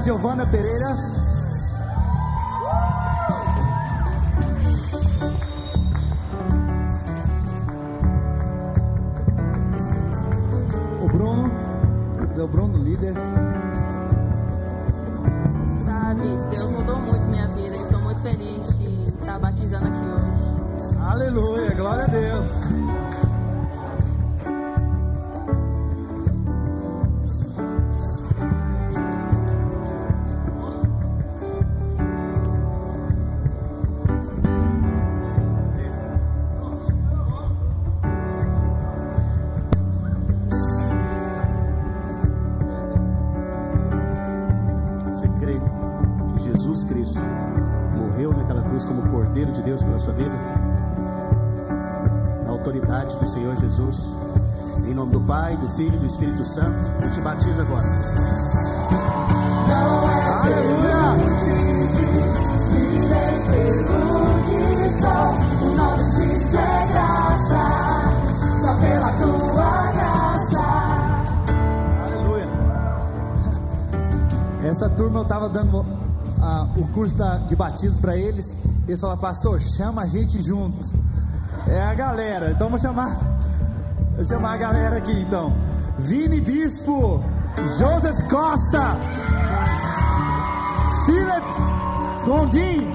Giovana Pereira. Filho e do Espírito Santo, eu te batizo agora. Aleluia. Aleluia. Essa turma eu estava dando ah, o curso da- de batismo para eles. Eles falaram, pastor, chama a gente junto. É a galera. Então vou chamar. Vou chamar a galera aqui então. Vini Bispo, Joseph Costa, Philip Gondim,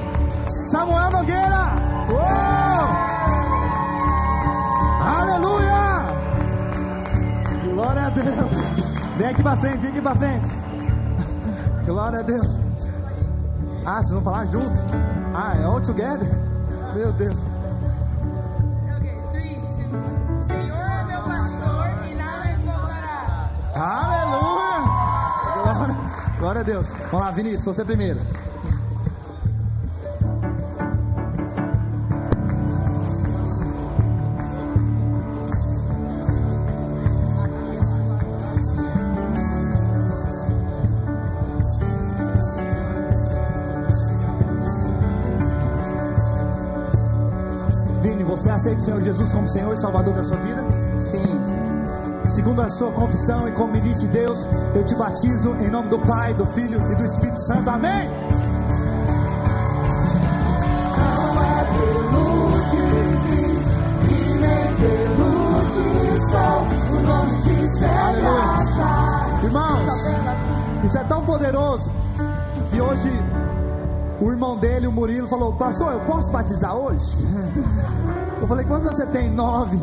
Samuel Nogueira. Uou! Aleluia! Glória a Deus. Vem aqui pra frente, vem aqui pra frente. Glória a Deus. Ah, vocês vão falar juntos? Ah, é all together? Meu Deus. Glória a Deus. Vamos lá, Vinícius, você primeiro. Vini, você aceita o Senhor Jesus como Senhor e Salvador da sua vida? Sim. Segundo a sua confissão e como ministro de Deus, eu te batizo em nome do Pai, do Filho e do Espírito Santo. Amém. Irmãos, isso é tão poderoso que hoje o irmão dele, o Murilo, falou: Pastor, eu posso batizar hoje? Eu falei: Quantos você tem? Nove.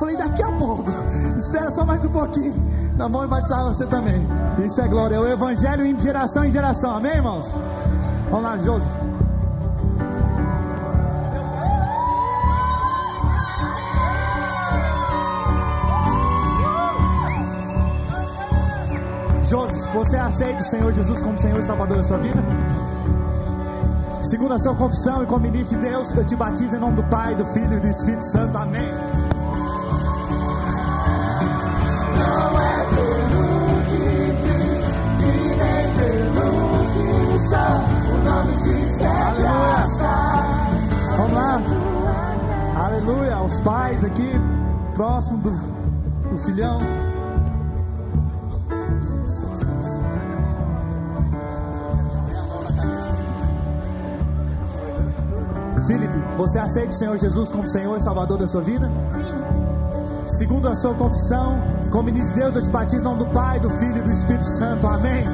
Falei: Daqui a pouco, espera só mais um pouquinho. Nós vamos batizar você também. Isso é glória, é o Evangelho de geração em geração. Amém, irmãos? Vamos lá, Joseph. Joseph, você aceita o Senhor Jesus como Senhor e Salvador da sua vida? Segundo a sua confissão e como ministro de Deus, eu te batizo em nome do Pai, do Filho e do Espírito Santo. Amém. Os pais aqui, próximo do, do filhão. Felipe, você aceita o Senhor Jesus como Senhor e Salvador da sua vida? Sim. Segundo a sua confissão, como ministro de Deus, eu te batizo em nome do Pai, do Filho e do Espírito Santo. Amém.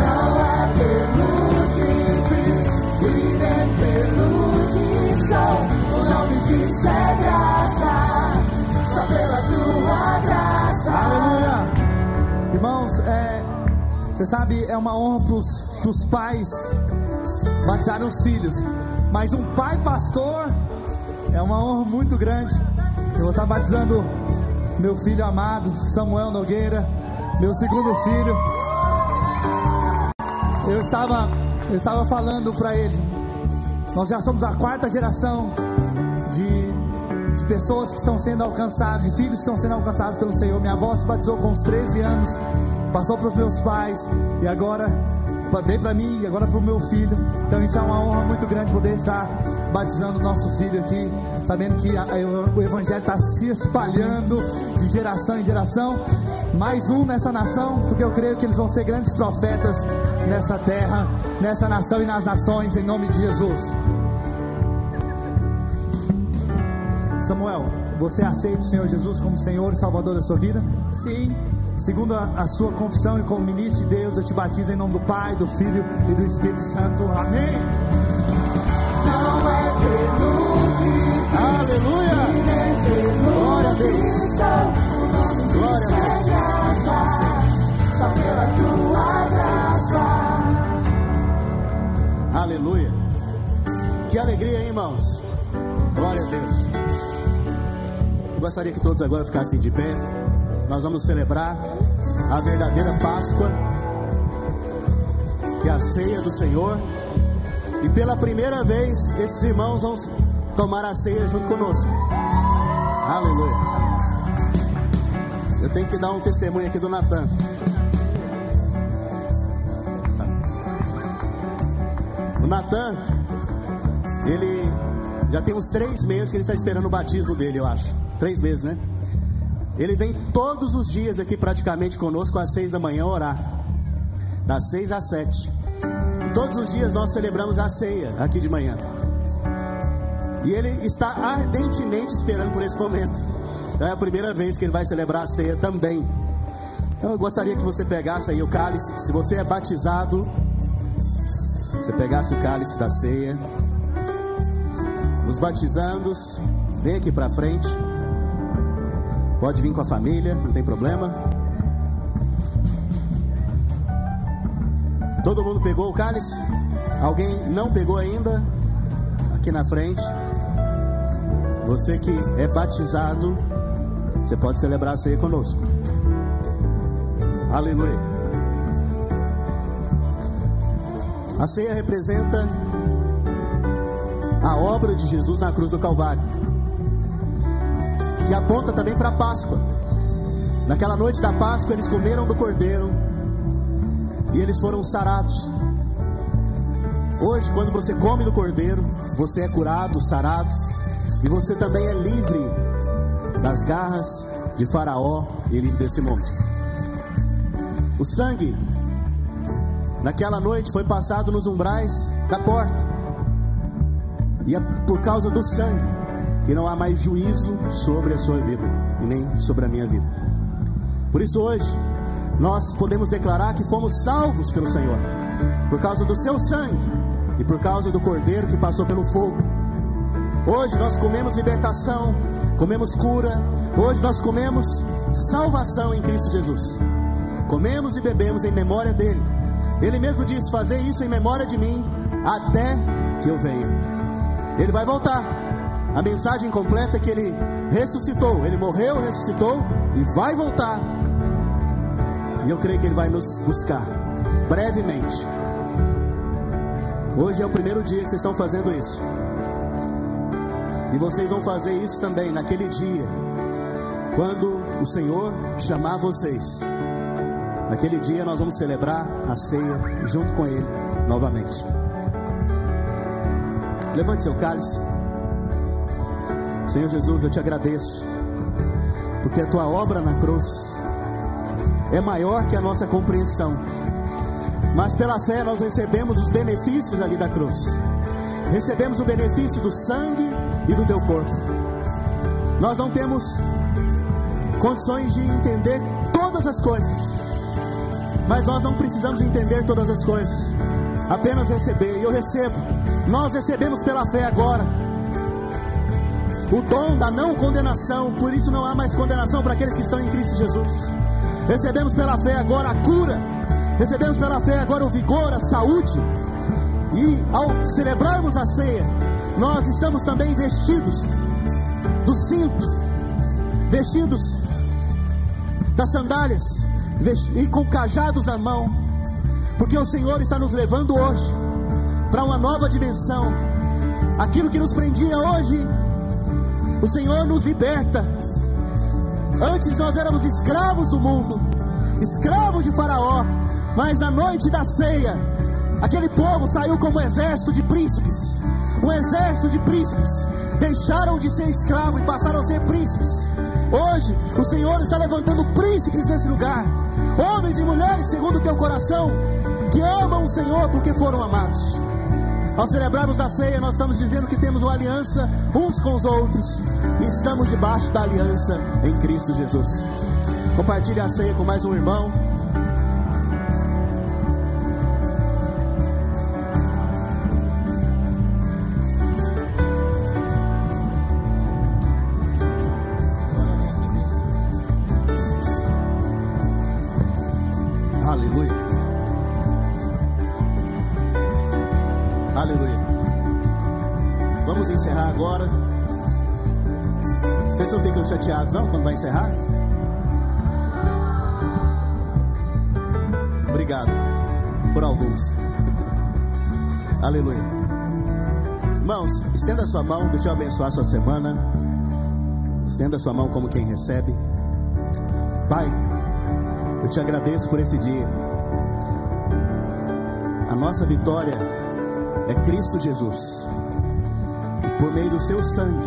Não é pelo você sabe, é uma honra para os pais batizarem os filhos, mas um pai pastor é uma honra muito grande. Eu vou estar batizando meu filho amado, Samuel Nogueira, meu segundo filho. Eu estava, eu estava falando para ele, nós já somos a quarta geração de, de pessoas que estão sendo alcançadas, de filhos que estão sendo alcançados pelo Senhor. Minha avó se batizou com uns 13 anos, passou para os meus pais e agora veio para mim e agora para o meu filho. Então isso é uma honra muito grande poder estar batizando o nosso filho aqui, sabendo que a, a, o Evangelho está se espalhando de geração em geração. Mais um nessa nação, porque eu creio que eles vão ser grandes profetas nessa terra, nessa nação e nas nações, em nome de Jesus. Samuel, você aceita o Senhor Jesus como Senhor e Salvador da sua vida? Sim. Segundo a, a, sua confissão e como ministro de Deus, eu te batizo em nome do Pai, do Filho e do Espírito Santo. Amém. Não é pelo que Aleluia. nem pelo Glória a Deus. Glória a Deus. graça. Só pela tua graça. Aleluia. Que alegria, hein, irmãos? Glória a Deus. Eu gostaria que todos agora ficassem de pé. Nós vamos celebrar a verdadeira Páscoa, que é a ceia do Senhor. E pela primeira vez, esses irmãos vão tomar a ceia junto conosco. Aleluia. Eu tenho que dar um testemunho aqui do Natan. O Natan, ele já tem uns três meses que ele está esperando o batismo dele, eu acho. Três meses, né? Ele vem todos os dias aqui praticamente conosco às seis da manhã orar. Das seis às sete. Todos os dias nós celebramos a ceia aqui de manhã. E ele está ardentemente esperando por esse momento. É a primeira vez que ele vai celebrar a ceia também. Então eu gostaria que você pegasse aí o cálice. Se você é batizado, você pegasse o cálice da ceia. Os batizandos, vem aqui para frente. Pode vir com a família, não tem problema. Todo mundo pegou o cálice? Alguém não pegou ainda? Aqui na frente. Você que é batizado, você pode celebrar a ceia conosco. Aleluia. A ceia representa a obra de Jesus na cruz do Calvário, que aponta também para a Páscoa. Naquela noite da Páscoa, eles comeram do cordeiro e eles foram sarados. Hoje, quando você come do cordeiro, você é curado, sarado, e você também é livre das garras de Faraó e livre desse mundo. O sangue naquela noite foi passado nos umbrais da porta, e é por causa do sangue que não há mais juízo sobre a sua vida e nem sobre a minha vida. Por isso, hoje, nós podemos declarar que fomos salvos pelo Senhor, por causa do seu sangue e por causa do cordeiro que passou pelo fogo. Hoje nós comemos libertação, comemos cura, hoje nós comemos salvação em Cristo Jesus. Comemos e bebemos em memória dele. Ele mesmo diz: Fazer isso em memória de mim, até que eu venha. Ele vai voltar. A mensagem completa é que ele ressuscitou, ele morreu, ressuscitou e vai voltar e eu creio que Ele vai nos buscar brevemente. Hoje é o primeiro dia que vocês estão fazendo isso. E vocês vão fazer isso também naquele dia, quando o Senhor chamar vocês. Naquele dia nós vamos celebrar a ceia junto com Ele novamente. Levante seu cálice. Senhor Jesus, eu te agradeço, porque a tua obra na cruz é maior que a nossa compreensão. Mas pela fé nós recebemos os benefícios ali da cruz. Recebemos o benefício do sangue e do teu corpo. Nós não temos condições de entender todas as coisas. Mas nós não precisamos entender todas as coisas. Apenas receber. E eu recebo. Nós recebemos pela fé agora o dom da não condenação. Por isso não há mais condenação para aqueles que estão em Cristo Jesus. Recebemos pela fé agora a cura. Recebemos pela fé agora o vigor, a saúde. E ao celebrarmos a ceia, nós estamos também vestidos do cinto, vestidos das sandálias e com cajados na mão, porque o Senhor está nos levando hoje para uma nova dimensão. Aquilo que nos prendia hoje, o Senhor nos liberta Antes nós éramos escravos do mundo, escravos de Faraó, mas na noite da ceia, aquele povo saiu como um exército de príncipes. Um exército de príncipes deixaram de ser escravos e passaram a ser príncipes. Hoje, o Senhor está levantando príncipes nesse lugar, homens e mulheres segundo o teu coração, que amam o Senhor porque foram amados. Ao celebrarmos da ceia, nós estamos dizendo que temos uma aliança uns com os outros e estamos debaixo da aliança em Cristo Jesus. Compartilhe a ceia com mais um irmão. Sua mão, deixa eu abençoar sua semana. Estenda sua mão como quem recebe. Pai, eu te agradeço por esse dia. A nossa vitória é Cristo Jesus. E por meio do seu sangue,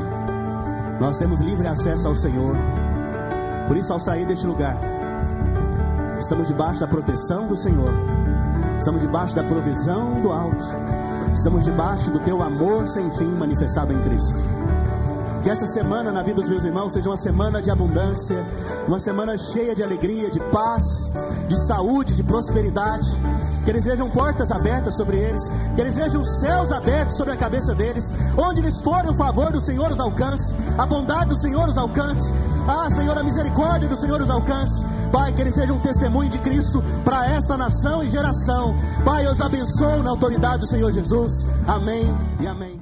nós temos livre acesso ao Senhor. Por isso, ao sair deste lugar, estamos debaixo da proteção do Senhor, estamos debaixo da provisão do alto, estamos debaixo do teu amor sem fim manifestado em Cristo. Que essa semana na vida dos meus irmãos seja uma semana de abundância, uma semana cheia de alegria, de paz, de saúde, de prosperidade que eles vejam portas abertas sobre eles, que eles vejam céus abertos sobre a cabeça deles, onde eles forem o favor do Senhor os alcance, a bondade do Senhor os alcance, ah Senhor, a misericórdia do Senhor os alcance, Pai, que eles sejam um testemunho de Cristo para esta nação e geração, Pai, eu os abençoo na autoridade do Senhor Jesus, amém e amém.